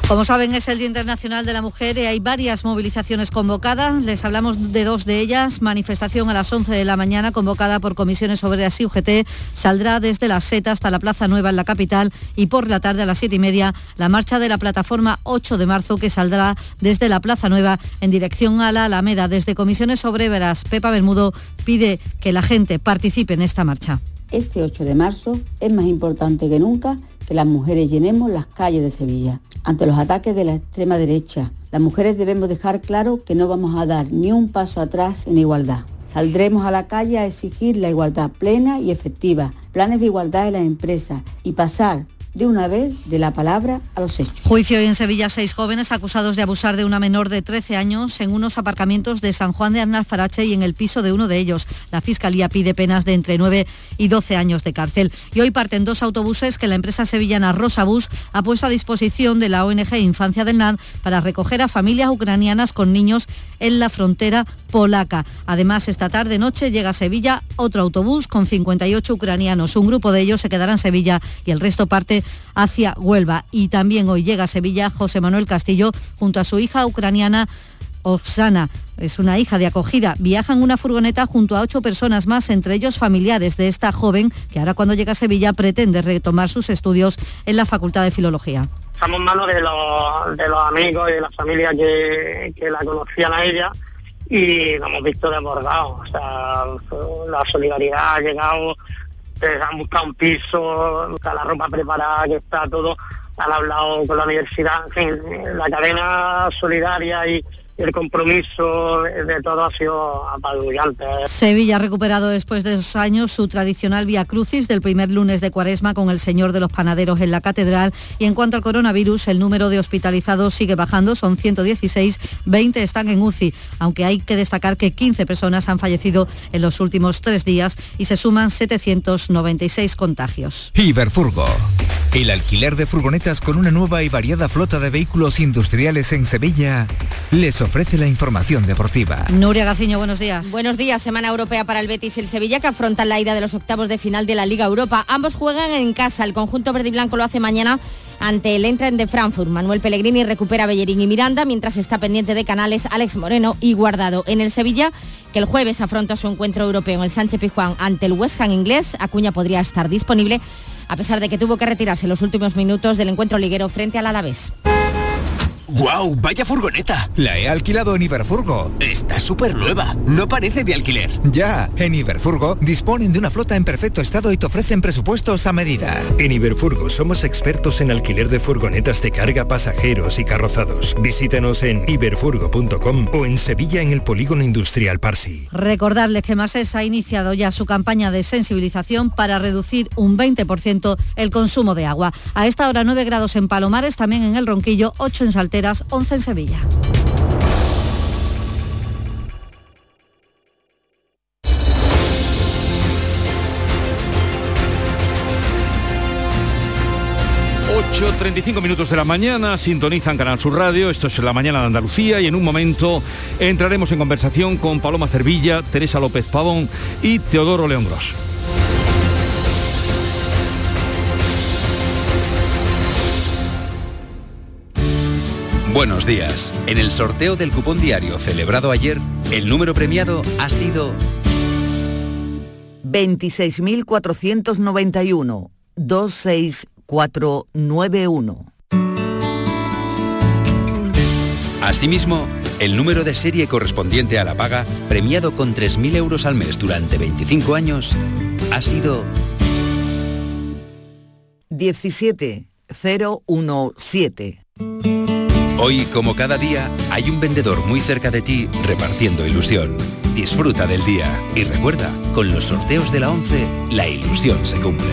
S27: como saben, es el Día Internacional de la Mujer y hay varias movilizaciones convocadas. Les hablamos de dos de ellas. Manifestación a las 11 de la mañana convocada por comisiones obreras y UGT. Saldrá desde la SETA hasta la Plaza Nueva en la capital y por la tarde a las 7 y media la marcha de la plataforma 8 de marzo que saldrá desde la Plaza Nueva en dirección a la Alameda. Desde comisiones obreras, Pepa Bermudo pide que la gente participe en esta marcha.
S29: Este 8 de marzo es más importante que nunca que las mujeres llenemos las calles de Sevilla. Ante los ataques de la extrema derecha, las mujeres debemos dejar claro que no vamos a dar ni un paso atrás en igualdad. Saldremos a la calle a exigir la igualdad plena y efectiva, planes de igualdad en las empresas y pasar de una vez de la palabra a los hechos.
S27: Juicio en Sevilla, seis jóvenes acusados de abusar de una menor de 13 años en unos aparcamientos de San Juan de Arnalfarache y en el piso de uno de ellos. La Fiscalía pide penas de entre 9 y 12 años de cárcel. Y hoy parten dos autobuses que la empresa sevillana Rosabus ha puesto a disposición de la ONG Infancia del NAD para recoger a familias ucranianas con niños en la frontera polaca. Además, esta tarde noche llega a Sevilla otro autobús con 58 ucranianos. Un grupo de ellos se quedará en Sevilla y el resto parte hacia Huelva. Y también hoy llega a Sevilla José Manuel Castillo junto a su hija ucraniana. Oksana es una hija de acogida. Viaja en una furgoneta junto a ocho personas más, entre ellos familiares de esta joven que ahora cuando llega a Sevilla pretende retomar sus estudios en la Facultad de Filología.
S30: Estamos en manos de los, de los amigos y de la familia que, que la conocían a ella y lo hemos visto desbordado. O sea, la solidaridad ha llegado han buscado un piso, está la ropa preparada, que está todo, han hablado con la universidad, en fin, la cadena solidaria y, el compromiso de todo ha sido apabullante.
S27: Sevilla ha recuperado después de dos años su tradicional Vía Crucis del primer lunes de Cuaresma con el Señor de los Panaderos en la Catedral. Y en cuanto al coronavirus, el número de hospitalizados sigue bajando, son 116, 20 están en UCI, aunque hay que destacar que 15 personas han fallecido en los últimos tres días y se suman 796 contagios.
S31: Iberfurgo, el alquiler de furgonetas con una nueva y variada flota de vehículos industriales en Sevilla les ofrece la información deportiva.
S27: Nuria Gaciño, buenos días.
S32: Buenos días, Semana Europea para el Betis y el Sevilla que afrontan la ida de los octavos de final de la Liga Europa. Ambos juegan en casa, el conjunto verde y blanco lo hace mañana ante el Entren de Frankfurt. Manuel Pellegrini recupera Bellerín y Miranda, mientras está pendiente de Canales, Alex Moreno y Guardado. En el Sevilla que el jueves afronta su encuentro europeo en el Sánchez Pizjuán ante el West Ham inglés. Acuña podría estar disponible a pesar de que tuvo que retirarse en los últimos minutos del encuentro liguero frente al Alavés.
S33: ¡Guau! ¡Vaya furgoneta!
S31: La he alquilado en Iberfurgo.
S33: Está súper nueva. No parece de alquiler.
S31: Ya, en Iberfurgo disponen de una flota en perfecto estado y te ofrecen presupuestos a medida.
S3: En Iberfurgo somos expertos en alquiler de furgonetas de carga, pasajeros y carrozados. Visítanos en iberfurgo.com o en Sevilla en el Polígono Industrial Parsi.
S27: Recordarles que Masés ha iniciado ya su campaña de sensibilización para reducir un 20% el consumo de agua. A esta hora 9 grados en Palomares, también en el Ronquillo, 8 en Salteras, 11 en Sevilla.
S1: ...8.35 minutos de la mañana, sintonizan Canal Sur Radio, esto es La Mañana de Andalucía y en un momento entraremos en conversación con Paloma Cervilla, Teresa López Pavón y Teodoro León Gros.
S34: Buenos días. En el sorteo del cupón diario celebrado ayer, el número premiado ha sido
S35: 26.491 26491.
S34: Asimismo, el número de serie correspondiente a la paga, premiado con 3.000 euros al mes durante 25 años, ha sido
S35: 17017.
S34: Hoy, como cada día, hay un vendedor muy cerca de ti repartiendo ilusión. Disfruta del día y recuerda, con los sorteos de la 11, la ilusión se cumple.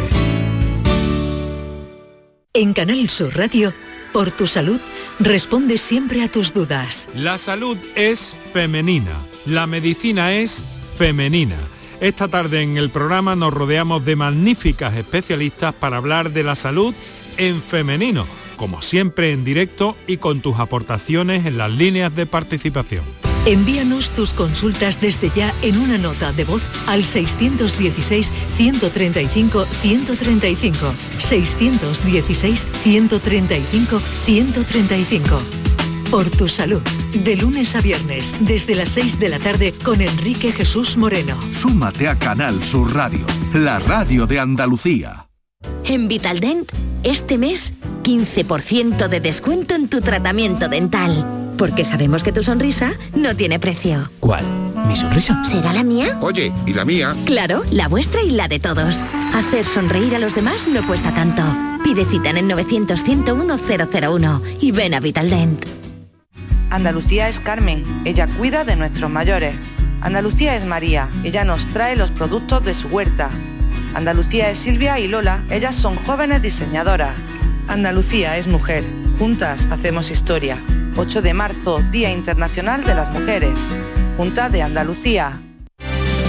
S2: En Canal Sur Radio, por tu salud, responde siempre a tus dudas.
S36: La salud es femenina, la medicina es femenina. Esta tarde en el programa nos rodeamos de magníficas especialistas para hablar de la salud en femenino como siempre en directo y con tus aportaciones en las líneas de participación.
S2: Envíanos tus consultas desde ya en una nota de voz al 616-135-135. 616-135-135. Por tu salud. De lunes a viernes, desde las 6 de la tarde, con Enrique Jesús Moreno.
S26: Súmate a Canal Sur Radio, la radio de Andalucía.
S37: En Vitaldent, este mes, 15% de descuento en tu tratamiento dental. Porque sabemos que tu sonrisa no tiene precio.
S31: ¿Cuál? ¿Mi sonrisa?
S37: ¿Será la mía?
S38: Oye, ¿y la mía?
S37: Claro, la vuestra y la de todos. Hacer sonreír a los demás no cuesta tanto. Pide cita en el 900-101-001 y ven a Vitaldent.
S39: Andalucía es Carmen, ella cuida de nuestros mayores. Andalucía es María, ella nos trae los productos de su huerta. Andalucía es Silvia y Lola, ellas son jóvenes diseñadoras. Andalucía es mujer, juntas hacemos historia. 8 de marzo, Día Internacional de las Mujeres. Junta de Andalucía.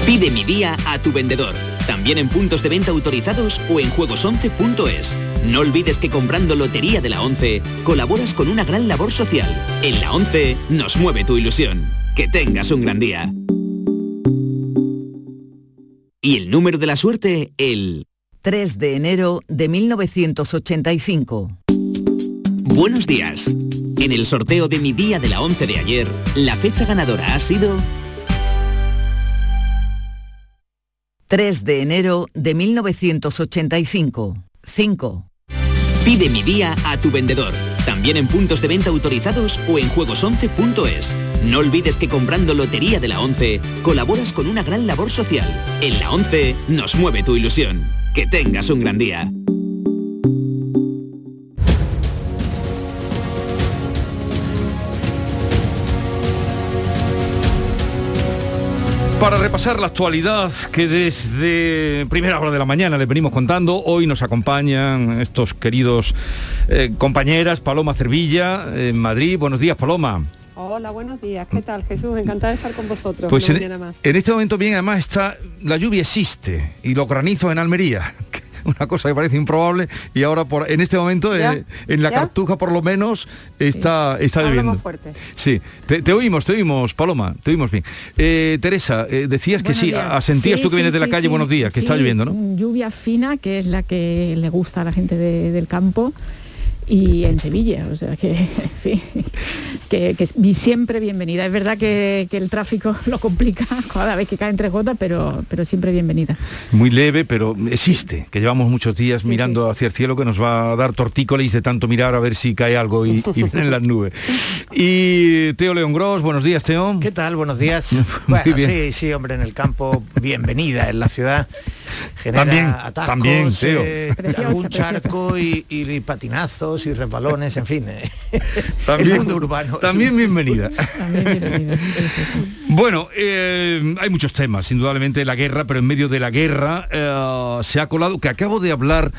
S40: Pide mi día a tu vendedor, también en puntos de venta autorizados o en juegos11.es. No olvides que comprando Lotería de la 11 colaboras con una gran labor social. En la 11 nos mueve tu ilusión. Que tengas un gran día. Y el número de la suerte, el
S35: 3 de enero de 1985.
S40: Buenos días. En el sorteo de mi día de la 11 de ayer, la fecha ganadora ha sido
S35: 3 de enero de 1985. 5.
S40: Pide mi día a tu vendedor, también en puntos de venta autorizados o en juegos11.es. No olvides que comprando Lotería de la 11 colaboras con una gran labor social. En la 11 nos mueve tu ilusión. Que tengas un gran día.
S1: Para repasar la actualidad que desde primera hora de la mañana les venimos contando, hoy nos acompañan estos queridos eh, compañeras, Paloma Cervilla, en Madrid. Buenos días, Paloma.
S41: Hola, buenos días. ¿Qué tal, Jesús? Encantada de estar con vosotros.
S1: Pues en,
S41: mañana más.
S1: en este momento bien, además está la lluvia existe y los granizos en Almería. Una cosa que parece improbable y ahora por en este momento eh, en la
S41: ¿Ya?
S1: Cartuja por lo menos está está lloviendo.
S41: más fuerte.
S1: Sí, te, te oímos, te oímos, Paloma, te oímos bien. Eh, Teresa, eh, decías que sí,
S42: días.
S1: asentías
S42: Sí,
S1: tú que
S42: sí,
S1: vienes de la calle,
S42: sí.
S1: buenos días, que está lloviendo, ¿no?
S42: Lluvia fina, que es la que le gusta a la gente de- del campo.
S43: Y en Sevilla. O sea que, en fin, que, que siempre bienvenida. Es verdad que, que, el tráfico lo complica cada vez que caen tres gotas, pero, pero siempre bienvenida.
S1: Muy leve, pero existe, que llevamos muchos días sí, mirando sí. hacia el cielo que nos va a dar tortícolis de tanto mirar a ver si cae algo y, y vienen las nubes. Y Teo León Gros, buenos días, Teo.
S44: ¿Qué tal? Buenos días. bueno, sí, sí, hombre, en el campo, bienvenida en la ciudad. Genera
S1: también,
S44: atascos,
S1: también.
S44: Eh, preciosa, algún charco y, y, patinazos y resbalones, en fin. Eh.
S1: También,
S44: el mundo urbano.
S1: También bienvenida. También bienvenida. bueno, eh, hay muchos temas, indudablemente la guerra, pero en medio de la guerra eh, se ha colado, que acabo de hablar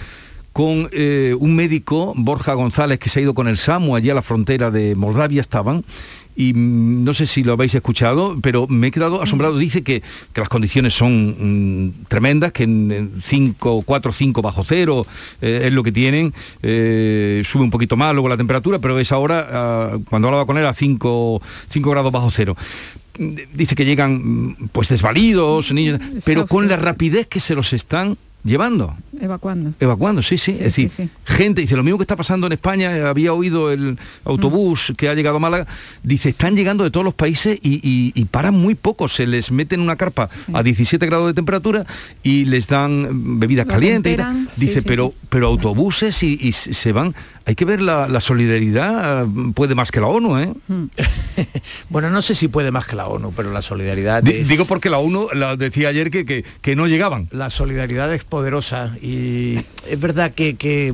S1: con eh, un médico, Borja González, que se ha ido con el SAMU allí a la frontera de Moldavia, estaban, y mm, no sé si lo habéis escuchado, pero me he quedado asombrado. Dice que, que las condiciones son mm, tremendas, que en 5, 4, 5 bajo cero eh, es lo que tienen. Eh, sube un poquito más luego la temperatura, pero es ahora, uh, cuando hablaba con él, a 5, 5 grados bajo cero dice que llegan pues desvalidos, niños, pero con la rapidez que se los están llevando.
S43: Evacuando.
S1: Evacuando, sí, sí. sí es decir, sí, sí. gente, dice, lo mismo que está pasando en España, había oído el autobús mm. que ha llegado a Málaga, dice, están llegando de todos los países y, y, y paran muy poco, se les mete en una carpa a 17 grados de temperatura y les dan bebidas lo calientes. Dice, pero, pero autobuses y, y, se van. Hay que ver la, la, solidaridad, puede más que la ONU, ¿eh?
S44: Mm. bueno, no sé si puede más que la ONU, pero la solidaridad
S1: D
S44: es...
S1: Digo porque la ONU la decía ayer que, que, que no llegaban.
S44: La solidaridad es poderosa y es verdad que, que,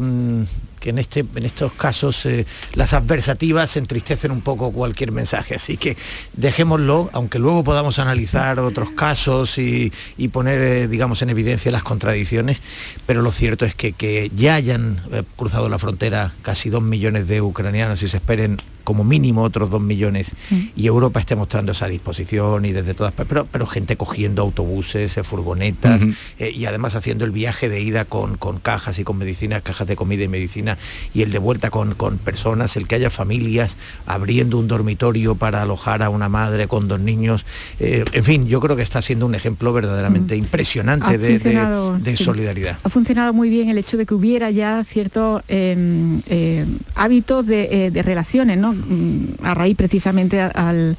S44: que en, este, en estos casos eh, las adversativas entristecen un poco cualquier mensaje, así que dejémoslo, aunque luego podamos analizar otros casos y, y poner, eh, digamos, en evidencia las contradicciones, pero lo cierto es que, que ya hayan eh, cruzado la frontera casi dos millones de ucranianos y se esperen como mínimo otros dos millones mm. y Europa esté mostrando esa disposición y desde todas pero, pero gente cogiendo autobuses, eh, furgonetas uh -huh. eh, y además haciendo el viaje de ida con, con, cajas y con medicinas, cajas de comida y medicina y el de vuelta con, con personas, el que haya familias abriendo un dormitorio para alojar a una madre con dos niños, eh, en fin, yo creo que está siendo un ejemplo verdaderamente mm. impresionante de, de, de sí. solidaridad.
S43: Ha funcionado muy bien el hecho de que hubiera ya ciertos eh, hábitos de, de relaciones, ¿no? A raíz precisamente al,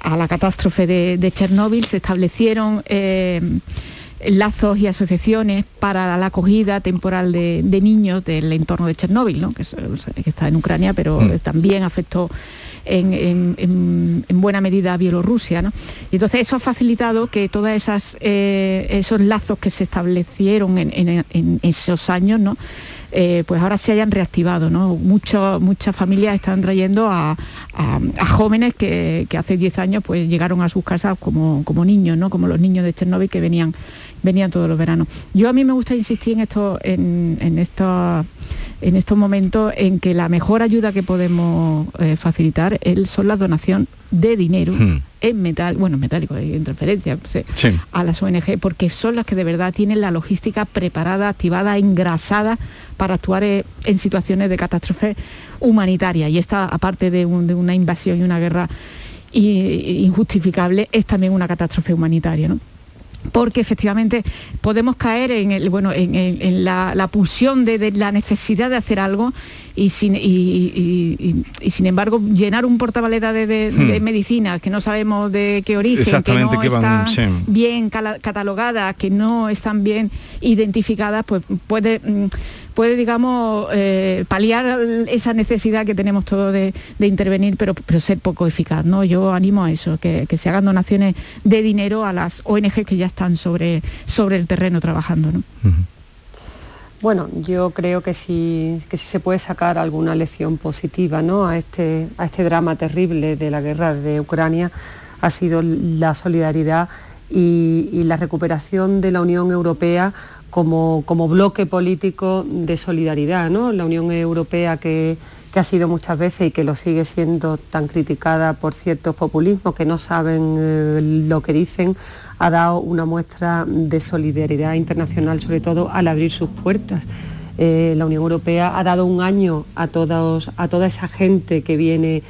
S43: a la catástrofe de, de Chernóbil se establecieron eh, lazos y asociaciones para la acogida temporal de, de niños del entorno de Chernóbil, ¿no? que, es, que, está en Ucrania, pero mm. también afectó en, en, en, en, buena medida a Bielorrusia. ¿no? Y entonces eso ha facilitado que todos eh, esos lazos que se establecieron en, esos años, ¿no? Eh, pues ahora se hayan reactivado. ¿no? Muchas familias están trayendo a, jóvenes que, hace 10 años pues, llegaron a sus casas como, como niños, ¿no? como los niños de Chernóbil que venían, venían todos los veranos. Yo a mí me gusta insistir en, esto, en, en, en estos momentos en que la mejor ayuda que podemos eh, facilitar es, son la donación de dinero hmm. en metal, bueno, metálico, en transferencia sí. a las ONG, porque son las que de verdad tienen la logística preparada, activada, engrasada para actuar en situaciones de catástrofe humanitaria. Y esta, aparte de, un, de una invasión y una guerra injustificable, es también una catástrofe humanitaria. ¿no? Porque efectivamente podemos caer en, el, bueno, en, la, la, pulsión de, la necesidad de hacer algo y sin, y, y, y sin embargo llenar un portavaleta de, de, hmm. de, medicinas que no sabemos de qué origen, que no que están sí. bien catalogadas, que no están bien identificadas, pues puede mm, puede, digamos, eh, paliar esa necesidad que tenemos todos de, de, intervenir, pero, pero ser poco eficaz. ¿no? Yo animo a eso, que, que, se hagan donaciones de dinero a las ONG que ya están sobre, sobre el terreno trabajando. ¿no? Uh -huh.
S41: Bueno, yo creo que sí, que se puede sacar alguna lección positiva ¿no? a, este, a este drama terrible de la guerra de Ucrania, ha sido la solidaridad y, y la recuperación de la Unión Europea como, como, bloque político de solidaridad. ¿no? La Unión Europea que, que, ha sido muchas veces y que lo sigue siendo tan criticada por ciertos populismos que no saben eh, lo que dicen, ha dado una muestra de solidaridad internacional, sobre todo al abrir sus puertas. Eh, la Unión Europea ha dado un año a, todos, a toda esa gente que viene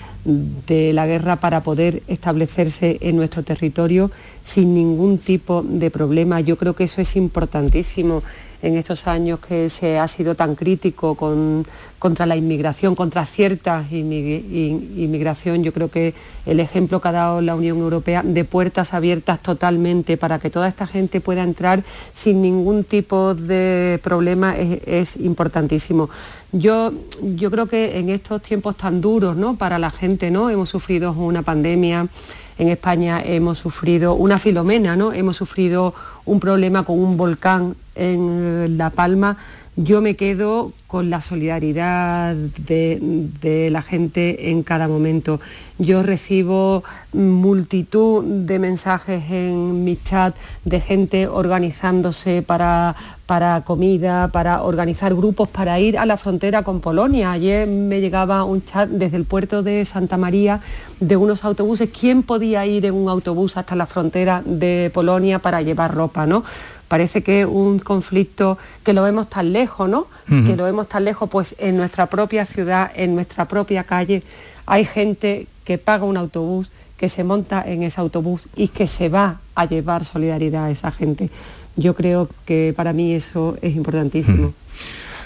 S41: de la guerra para poder establecerse en nuestro territorio sin ningún tipo de problema. Yo creo que eso es importantísimo en estos años que se ha sido tan crítico contra la inmigración, contra cierta inmigración. Yo creo que el ejemplo que ha dado la Unión Europea de puertas abiertas totalmente para que toda esta gente pueda entrar sin ningún tipo de problema es, importantísimo. Yo, creo que en estos tiempos tan duros para la gente, hemos sufrido una pandemia, en España hemos sufrido una filomena, hemos sufrido un problema con un volcán en La Palma, yo me quedo con la solidaridad de, la gente en cada momento. Yo recibo multitud de mensajes en mi chat de gente organizándose para, para comida, para organizar grupos, para ir a la frontera con Polonia. Ayer me llegaba un chat desde el puerto de Santa María de unos autobuses. ¿Quién podía ir en un autobús hasta la frontera de Polonia para llevar ropa? ¿no? Parece que un conflicto que lo vemos tan lejos, ¿no? Que lo vemos tan lejos, pues en nuestra propia ciudad, en nuestra propia calle, hay gente que paga un autobús, que se monta en ese autobús y que se va a llevar solidaridad a esa gente. Yo creo que para mí eso es importantísimo.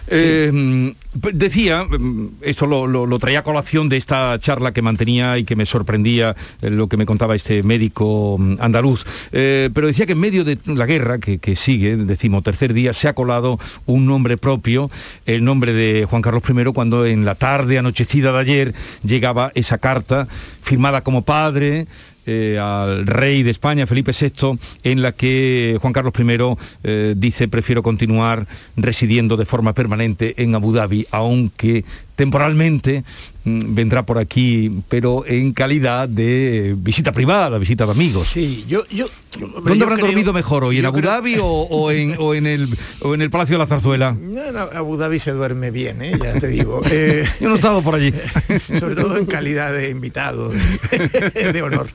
S1: Eh, decía, mm, esto lo, traía a colación de esta charla que mantenía y que me sorprendía eh, lo que me contaba este médico mm, andaluz, eh, pero decía que en medio de la guerra que, sigue, tercer día, se ha colado un nombre propio, el nombre de Juan Carlos I, cuando en la tarde anochecida de ayer llegaba esa carta firmada como padre, eh, al rey de España, Felipe VI, en la que Juan Carlos I dice prefiero continuar residiendo de forma permanente en Abu Dhabi, aunque temporalmente mm, vendrá por aquí, pero en calidad de visita privada, visita de amigos.
S44: Sí, yo... yo
S1: ¿Dónde habrán dormido mejor hoy? ¿En Abu Dhabi o, en, el, en el Palacio de la Zarzuela?
S44: No, Abu Dhabi se duerme bien, ¿eh? ya te digo. Eh,
S1: yo no he estado por allí.
S44: sobre todo en calidad de invitado de honor.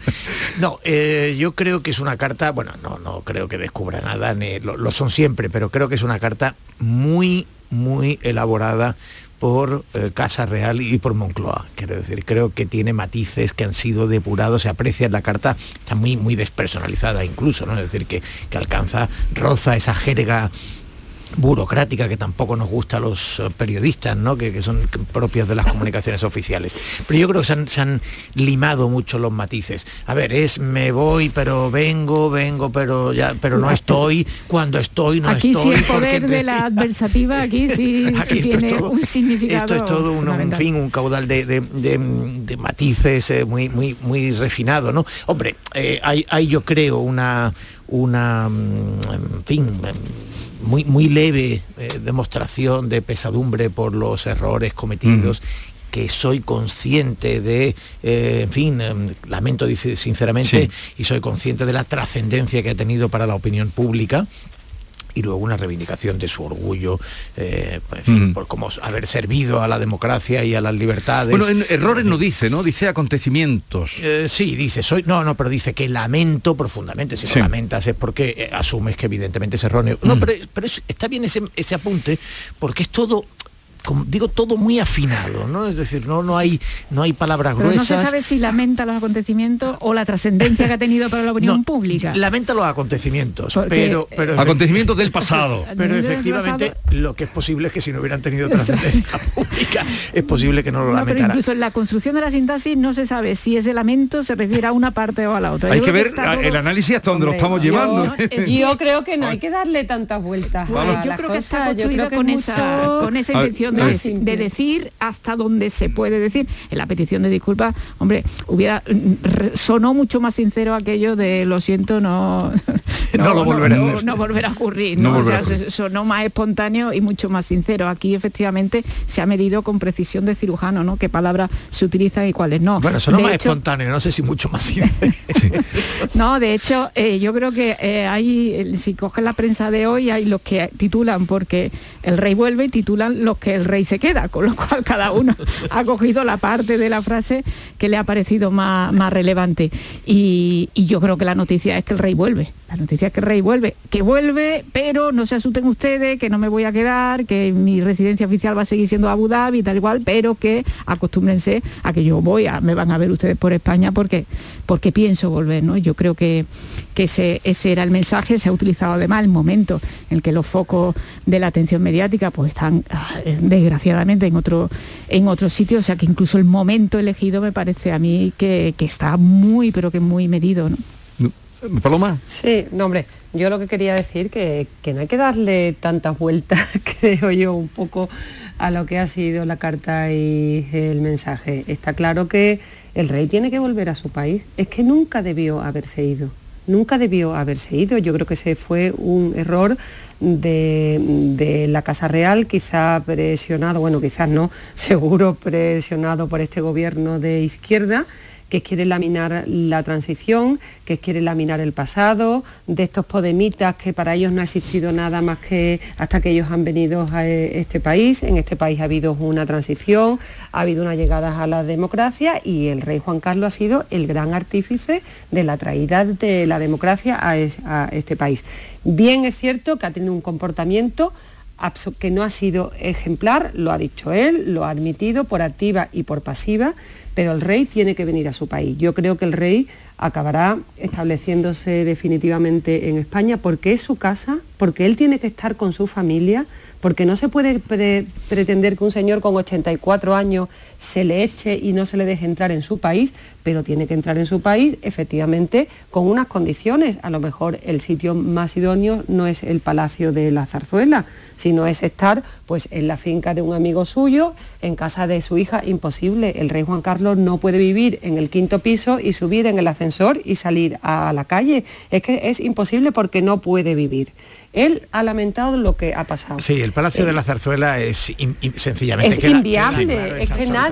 S44: No, eh, yo creo que es una carta, bueno, no, no creo que descubra nada, ni, lo son siempre, pero creo que es una carta muy, muy elaborada por eh, Casa Real y por Moncloa. Quiero decir, creo que tiene matices que han sido depurados, se aprecia en la carta, está muy, muy despersonalizada incluso, ¿no? Es decir, que, que alcanza, roza esa jerga burocrática que tampoco nos gusta a los eh, periodistas, ¿no? que, son propias de las comunicaciones oficiales. Pero yo creo que se han, limado mucho los matices. A ver, es me voy, pero vengo, vengo, pero ya, pero no estoy, cuando estoy, no
S43: aquí
S44: estoy.
S43: Sí el poder de la adversativa, aquí sí, tiene un significado.
S44: Esto es todo un, fin, un caudal de, matices eh, muy, muy, muy refinado, ¿no? Hombre, eh, hay, hay yo creo una una, mm, en fin, muy, muy leve eh, demostración de pesadumbre por los errores cometidos. que soy consciente de, eh, en fin, em, lamento sinceramente, y soy consciente de la trascendencia que ha tenido para la opinión pública y luego una reivindicación de su orgullo eh, pues, por cómo haber servido a la democracia y a las libertades.
S1: Bueno, en errores no dice, ¿no? Dice acontecimientos.
S44: Eh, sí, dice, soy, no, no, pero dice que lamento profundamente. Si lo lamentas es porque eh, asumes que evidentemente es erróneo. No, pero, pero está bien ese, ese apunte porque es todo digo todo muy afinado, ¿no? Es decir, no, no hay no hay palabras gruesas.
S43: No se sabe si lamenta los acontecimientos o la trascendencia que ha tenido para la opinión pública.
S44: Lamenta los acontecimientos, pero, pero
S1: acontecimientos del pasado.
S44: Pero efectivamente lo que es posible es que si no hubieran tenido trascendencia pública es posible que no lo no, Pero
S43: incluso en la construcción de la sintaxis no se sabe si ese lamento se refiere a una parte o a la otra.
S1: Hay que ver el análisis hasta donde lo estamos llevando.
S41: Yo, creo que no hay que darle tantas vueltas.
S43: yo creo que está construido con, esa, con esa intención de, decir hasta donde se puede decir. En la petición de disculpas, hombre, hubiera sonó mucho más sincero aquello de lo siento, no,
S44: no, lo volverá,
S43: no, volverá a ocurrir. sonó más espontáneo y mucho más sincero. Aquí efectivamente se ha medido con precisión de cirujano, ¿no? Qué palabras se utilizan y cuáles no.
S44: Bueno, sonó más espontáneo, no sé si mucho más sincero.
S43: no, de hecho, eh, yo creo que eh, hay, si coges la prensa de hoy, hay los que titulan porque el rey vuelve y titulan los que el rey se queda, con lo cual cada uno ha cogido la parte de la frase que le ha parecido más, más relevante. Y, y yo creo que la noticia es que el rey vuelve. La noticia es que el rey vuelve, que vuelve, pero no se asusten ustedes, que no me voy a quedar, que mi residencia oficial va a seguir siendo Abu Dhabi tal igual, pero que acostúmbrense a que yo voy, a, me van a ver ustedes por España porque, porque pienso volver, ¿no? Yo creo que, que ese, ese era el mensaje, se ha utilizado además el momento en el que los focos de la atención mediática pues están ah, desgraciadamente en otro, en otro sitio, o sea que incluso el momento elegido me parece a mí que, que está muy, pero que muy medido, ¿no?
S1: Paloma.
S41: Sí, no, hombre, yo lo que quería decir que, que no hay que darle tantas vueltas, creo yo, un poco a lo que ha sido la carta y el mensaje. Está claro que el rey tiene que volver a su país. Es que nunca debió haberse ido. Nunca debió haberse ido. Yo creo que ese fue un error de, de, la Casa Real, quizá presionado, bueno, quizás no, seguro presionado por este gobierno de izquierda que quiere laminar la transición, que quiere laminar el pasado, de estos podemitas que para ellos no ha existido nada más que hasta que ellos han venido a este país. En este país ha habido una transición, ha habido una llegada a la democracia y el rey Juan Carlos ha sido el gran artífice de la traída de la democracia a, este país. Bien es cierto que ha tenido un comportamiento que no ha sido ejemplar, lo ha dicho él, lo ha admitido por activa y por pasiva, pero el rey tiene que venir a su país. Yo creo que el rey acabará estableciéndose definitivamente en España porque es su casa, porque él tiene que estar con su familia, porque no se puede pretender que un señor con 84 años se le eche y no se le deje entrar en su país, pero tiene que entrar en su país efectivamente con unas condiciones. A lo mejor el sitio más idóneo no es el Palacio de la Zarzuela, sino es estar pues en la finca de un amigo suyo, en casa de su hija, imposible. El rey Juan Carlos no puede vivir en el quinto piso y subir en el ascensor y salir a la calle. Es que es imposible porque no puede vivir. Él ha lamentado lo que ha pasado.
S44: Sí, el Palacio de la Zarzuela es sencillamente...
S41: Es inviable, es que nadie...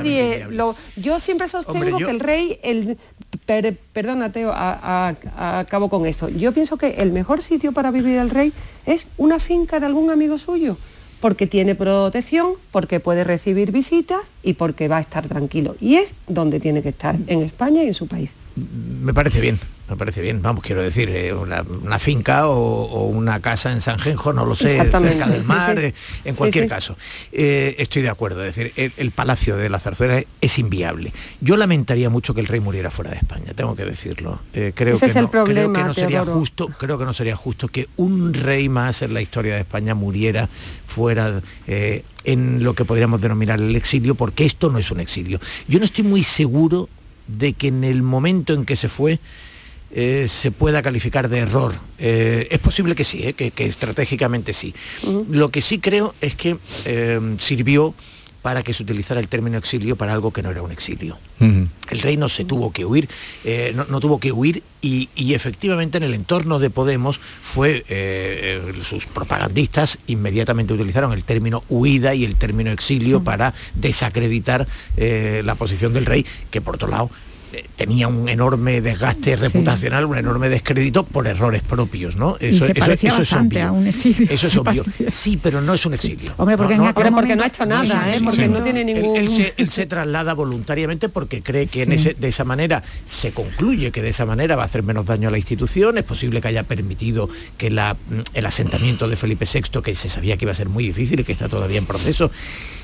S41: Lo, yo siempre sostengo que el rey... El, per, perdona, Teo, acabo con esto. Yo pienso que el mejor sitio para vivir el rey es una finca de algún amigo suyo porque tiene protección, porque puede recibir visitas y porque va a estar tranquilo. Y es donde tiene que estar, en España y en su país.
S44: Me parece bien, me parece bien. Vamos, quiero decir, eh, una, finca o, una casa en San Genjo, no lo sé, cerca del mar, eh, en cualquier caso. Eh, estoy de acuerdo, es decir, el, Palacio de la Zarzuela es inviable. Yo lamentaría mucho que el rey muriera fuera de España, tengo que decirlo. creo,
S41: Ese
S44: que
S41: es
S44: no,
S41: el problema,
S44: creo que no sería justo, creo que no sería justo que un rey más en la historia de España muriera fuera en lo que podríamos denominar el exilio, porque esto no es un exilio. Yo no estoy muy seguro de que en el momento en que se fue eh, se pueda calificar de error. Eh, es posible que sí, eh, que, estratégicamente sí. Lo que sí creo es que sirvió para que se utilizara el término exilio para algo que no era un exilio. El rey no se tuvo que huir, no, tuvo que huir y, efectivamente en el entorno de Podemos fue, sus propagandistas inmediatamente utilizaron el término huida y el término exilio para desacreditar la posición del rey, que por otro lado eh, tenía un enorme desgaste reputacional, un enorme descrédito por errores propios, ¿no?
S43: Eso, eso, es obvio.
S44: Eso es obvio. Sí, pero no es un exilio.
S41: Hombre, porque no, no, ha hecho nada, ¿eh? porque no tiene ningún...
S44: Él, se, traslada voluntariamente porque cree que de esa manera se concluye que de esa manera va a hacer menos daño a la institución, es posible que haya permitido que la, el asentamiento de Felipe VI, que se sabía que iba a ser muy difícil y que está todavía en proceso,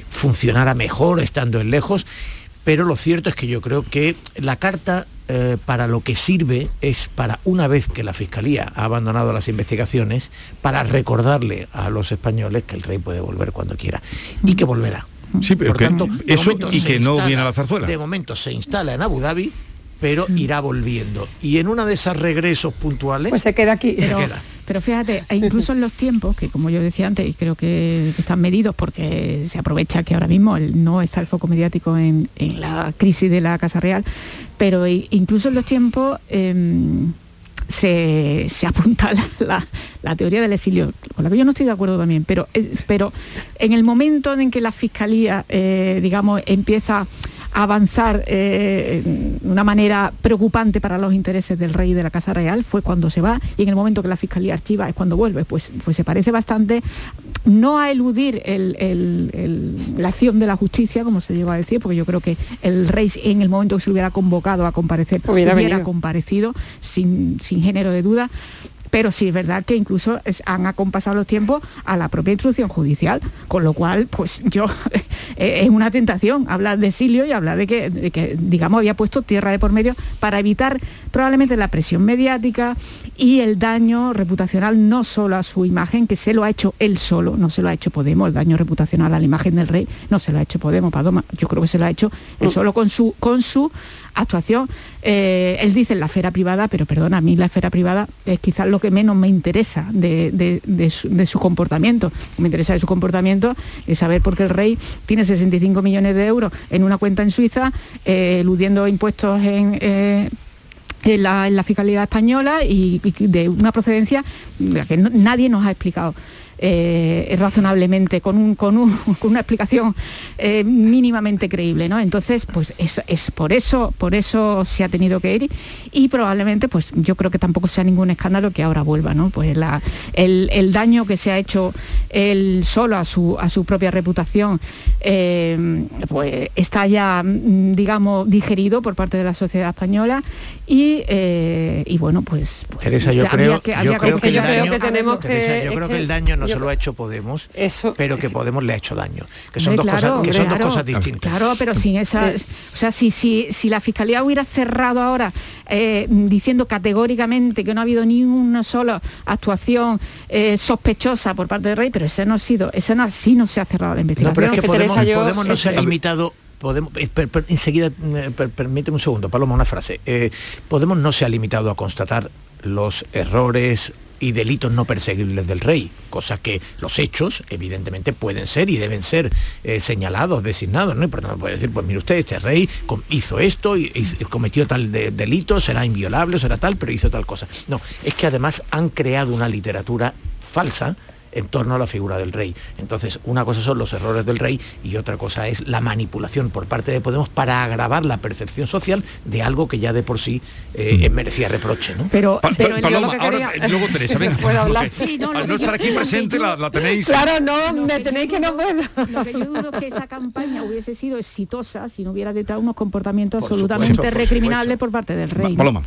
S44: funcionara mejor estando en lejos pero lo cierto es que yo creo que la carta eh, para lo que sirve es para una vez que la Fiscalía ha abandonado las investigaciones, para recordarle a los españoles que el rey puede volver cuando quiera y que volverá.
S1: Sí, pero Por tanto, eso y que no viene a la zarzuela.
S44: De momento se instala en Abu Dhabi, pero irá volviendo. Y en una de esas regresos puntuales...
S41: Pues se queda aquí.
S43: Se queda. Pero fíjate, e incluso en los tiempos, que como yo decía antes, y creo que, están medidos porque se aprovecha que ahora mismo no está el foco mediático en, la crisis de la Casa Real, pero incluso en los tiempos... Em, se, apunta la, teoría del exilio, con la que yo no estoy de acuerdo también, pero, pero en el momento en que la Fiscalía, eh, digamos, empieza avanzar eh, de una manera preocupante para los intereses del rey de la Casa Real fue cuando se va y en el momento que la Fiscalía archiva es cuando vuelve. Pues, pues se parece bastante no a eludir la acción de la justicia, como se llegó a decir, porque yo creo que el rey en el momento que se hubiera convocado a comparecer hubiera, comparecido sin, sin género de duda, pero sí es verdad que incluso han acompasado los tiempos a la propia instrucción judicial, con lo cual, pues yo, eh, es una tentación hablar de exilio y hablar de que, digamos, había puesto tierra de por medio para evitar probablemente la presión mediática y el daño reputacional no solo a su imagen, que se lo ha hecho él solo, no se lo ha hecho Podemos, el daño reputacional a la imagen del rey, no se lo ha hecho Podemos, Padoma, yo creo que se lo ha hecho él solo con su, con su actuación. Eh, él dice en la esfera privada, pero perdona, a mí la esfera privada es quizás lo que menos me interesa de, su, comportamiento. Me interesa de su comportamiento es saber por qué el rey tiene 65 millones de euros en una cuenta en Suiza, eh, eludiendo impuestos en... Eh, en la, fiscalidad española y, de una procedencia que nadie nos ha explicado. Eh, razonablemente, con, un, con, una explicación eh, mínimamente creíble. ¿no? Entonces, pues es, por eso, por eso se ha tenido que ir y probablemente, pues yo creo que tampoco sea ningún escándalo que ahora vuelva. ¿no? Pues la, el, daño que se ha hecho él solo a su, a su propia reputación, eh, pues está ya, mm, digamos, digerido por parte de la sociedad española y, bueno, pues...
S44: pues Teresa, yo creo que, yo creo que, tenemos que... Yo creo que el daño no lo ha hecho Podemos, pero que Podemos le ha hecho daño. Que son, dos, cosas, que son dos cosas distintas.
S43: Claro, pero sin esa... O sea, si, si, si la Fiscalía hubiera cerrado ahora eh, diciendo categóricamente que no ha habido ni una sola actuación eh, sospechosa por parte del rey, pero ese no ha sido, ese no, así no se ha cerrado la investigación.
S44: No, pero es que Podemos, no se ha limitado Podemos, eh, enseguida, permíteme un segundo, Paloma, una frase. Podemos no se ha limitado a constatar los errores y delitos no perseguibles del rey, cosa que los hechos evidentemente pueden ser y deben ser eh, señalados, designados, ¿no? Y por tanto puede decir, pues mire usted, este rey hizo esto y, cometió tal delito, será inviolable, será tal, pero hizo tal cosa. No, es que además han creado una literatura falsa en torno a la figura del rey. Entonces, una cosa son los errores del rey y otra cosa es la manipulación por parte de Podemos para agravar la percepción social de algo que ya de por sí eh, mm. merecía reproche. ¿no?
S1: Pero, pero Paloma, ahora luego Teresa, venga. ¿Puedo hablar? Sí, no, Al no estar aquí presente la, tenéis.
S41: Claro, no, me tenéis que no puedo.
S43: Lo que yo dudo que esa campaña hubiese sido exitosa si no hubiera detrás unos comportamientos absolutamente recriminables por parte del rey.
S1: Paloma.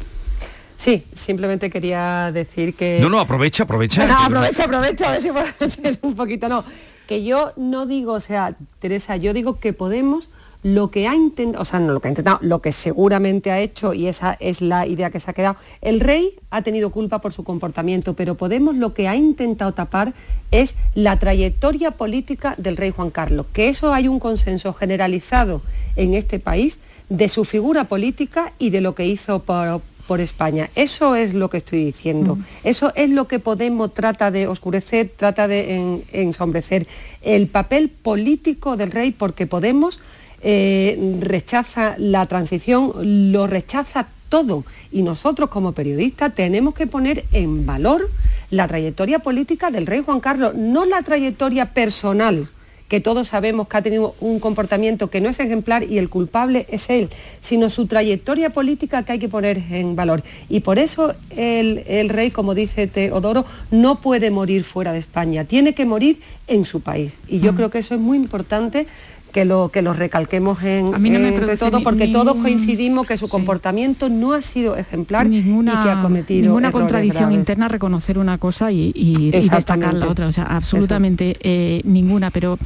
S41: Sí, simplemente quería decir que...
S1: No, no, aprovecha, aprovecha.
S41: No, aprovecha, aprovecha, a ver si puedo decir un poquito, no. Que yo no digo, o sea, Teresa, yo digo que Podemos lo que ha intentado, o sea, no lo que ha intentado, lo que seguramente ha hecho, y esa es la idea que se ha quedado, el rey ha tenido culpa por su comportamiento, pero Podemos lo que ha intentado tapar es la trayectoria política del rey Juan Carlos, que eso hay un consenso generalizado en este país de su figura política y de lo que hizo por, por España. Eso es lo que estoy diciendo. Mm. Eso es lo que Podemos trata de oscurecer, trata de ensombrecer. El papel político del rey, porque Podemos eh, rechaza la transición, lo rechaza todo. Y nosotros como periodistas tenemos que poner en valor la trayectoria política del rey Juan Carlos, no la trayectoria personal que todos sabemos que ha tenido un comportamiento que no es ejemplar y el culpable es él, sino su trayectoria política que hay que poner en valor. Y por eso el, rey, como dice Teodoro, no puede morir fuera de España, tiene que morir en su país. Y yo creo que eso es muy importante que lo que lo recalquemos en, a mí no me todo porque todos coincidimos que su comportamiento no ha sido ejemplar
S43: ninguna,
S41: y que ha cometido
S43: ninguna contradicción interna reconocer una cosa y, destacar la otra. O sea absolutamente eh, ninguna pero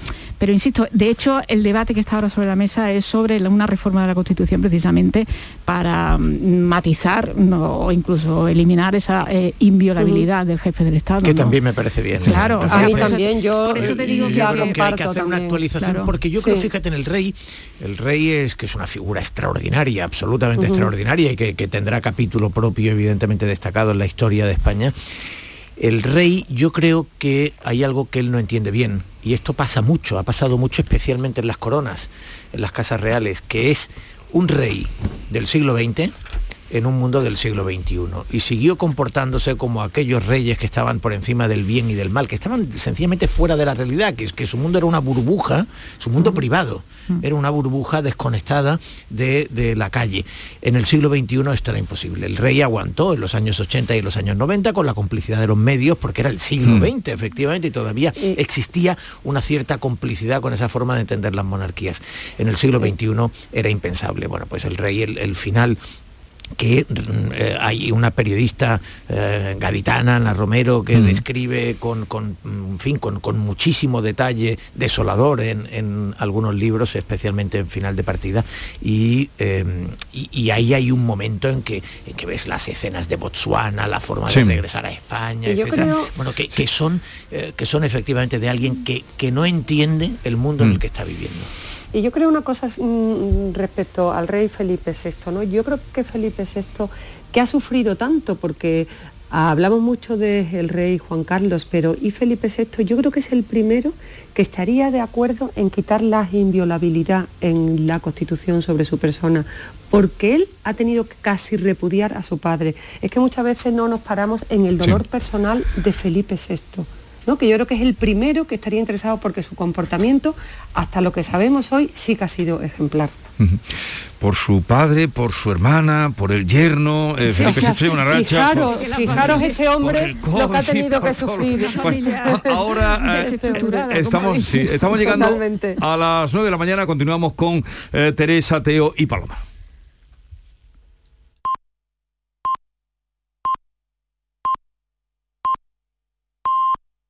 S43: pero insisto de hecho el debate que está ahora sobre la mesa es sobre una reforma de la constitución precisamente para mm, matizar o incluso eliminar esa eh, inviolabilidad del jefe del estado
S44: que también me parece bien
S43: claro
S41: a mí también yo
S43: por eso te digo
S44: que, hay que hacer una actualización porque yo creo fíjate en el rey, el rey es que es una figura extraordinaria, absolutamente extraordinaria y que, tendrá capítulo propio, evidentemente destacado en la historia de España. El rey, yo creo que hay algo que él no entiende bien, y esto pasa mucho, ha pasado mucho especialmente en las coronas, en las casas reales, que es un rey del siglo XX en un mundo del siglo XXI y siguió comportándose como aquellos reyes que estaban por encima del bien y del mal, que estaban sencillamente fuera de la realidad, que, que su mundo era una burbuja, su mundo privado, era una burbuja desconectada de, de la calle. En el siglo XXI esto era imposible. El rey aguantó en los años 80 y los años 90 con la complicidad de los medios, porque era el siglo XX, efectivamente, y todavía existía una cierta complicidad con esa forma de entender las monarquías. En el siglo XXI era impensable. Bueno, pues el rey, el, el final que mm, eh, hay una periodista eh, gaditana, Ana Romero, que describe con, con, mm, en fin, con, con muchísimo detalle desolador en, en algunos libros, especialmente en final de partida, y, eh, y- y ahí hay un momento en que, en que ves las escenas de Botsuana, la forma
S41: Sí.
S44: de regresar a España, etcétera.
S41: creo-
S44: bueno, que, que son, eh, que son efectivamente de alguien que, que no entiende el mundo en el que está viviendo.
S41: Y yo creo una cosa mm, respecto al rey Felipe VI, ¿no? Yo creo que Felipe VI, que ha sufrido tanto, porque hablamos mucho del rey Juan Carlos, pero y Felipe VI, yo creo que es el primero que estaría de acuerdo en quitar la inviolabilidad en la Constitución sobre su persona, porque él ha tenido que casi repudiar a su padre. Es que muchas veces no nos paramos en el dolor personal de Felipe VI. ¿No? que yo creo que es el primero que estaría interesado porque su comportamiento, hasta lo que sabemos hoy, sí que ha sido ejemplar.
S1: Por su padre, por su hermana, por el yerno, eh,
S41: Sí,
S1: Felipe
S41: o sea,
S1: VI, una racha.
S41: fijaros,
S1: por-
S41: fijaros este hombre lo que ha tenido que sufrir.
S1: Bueno, ahora eh, estamos, sí, estamos llegando
S41: Totalmente.
S1: a las 9 de la mañana, continuamos con eh, Teresa, Teo y Paloma.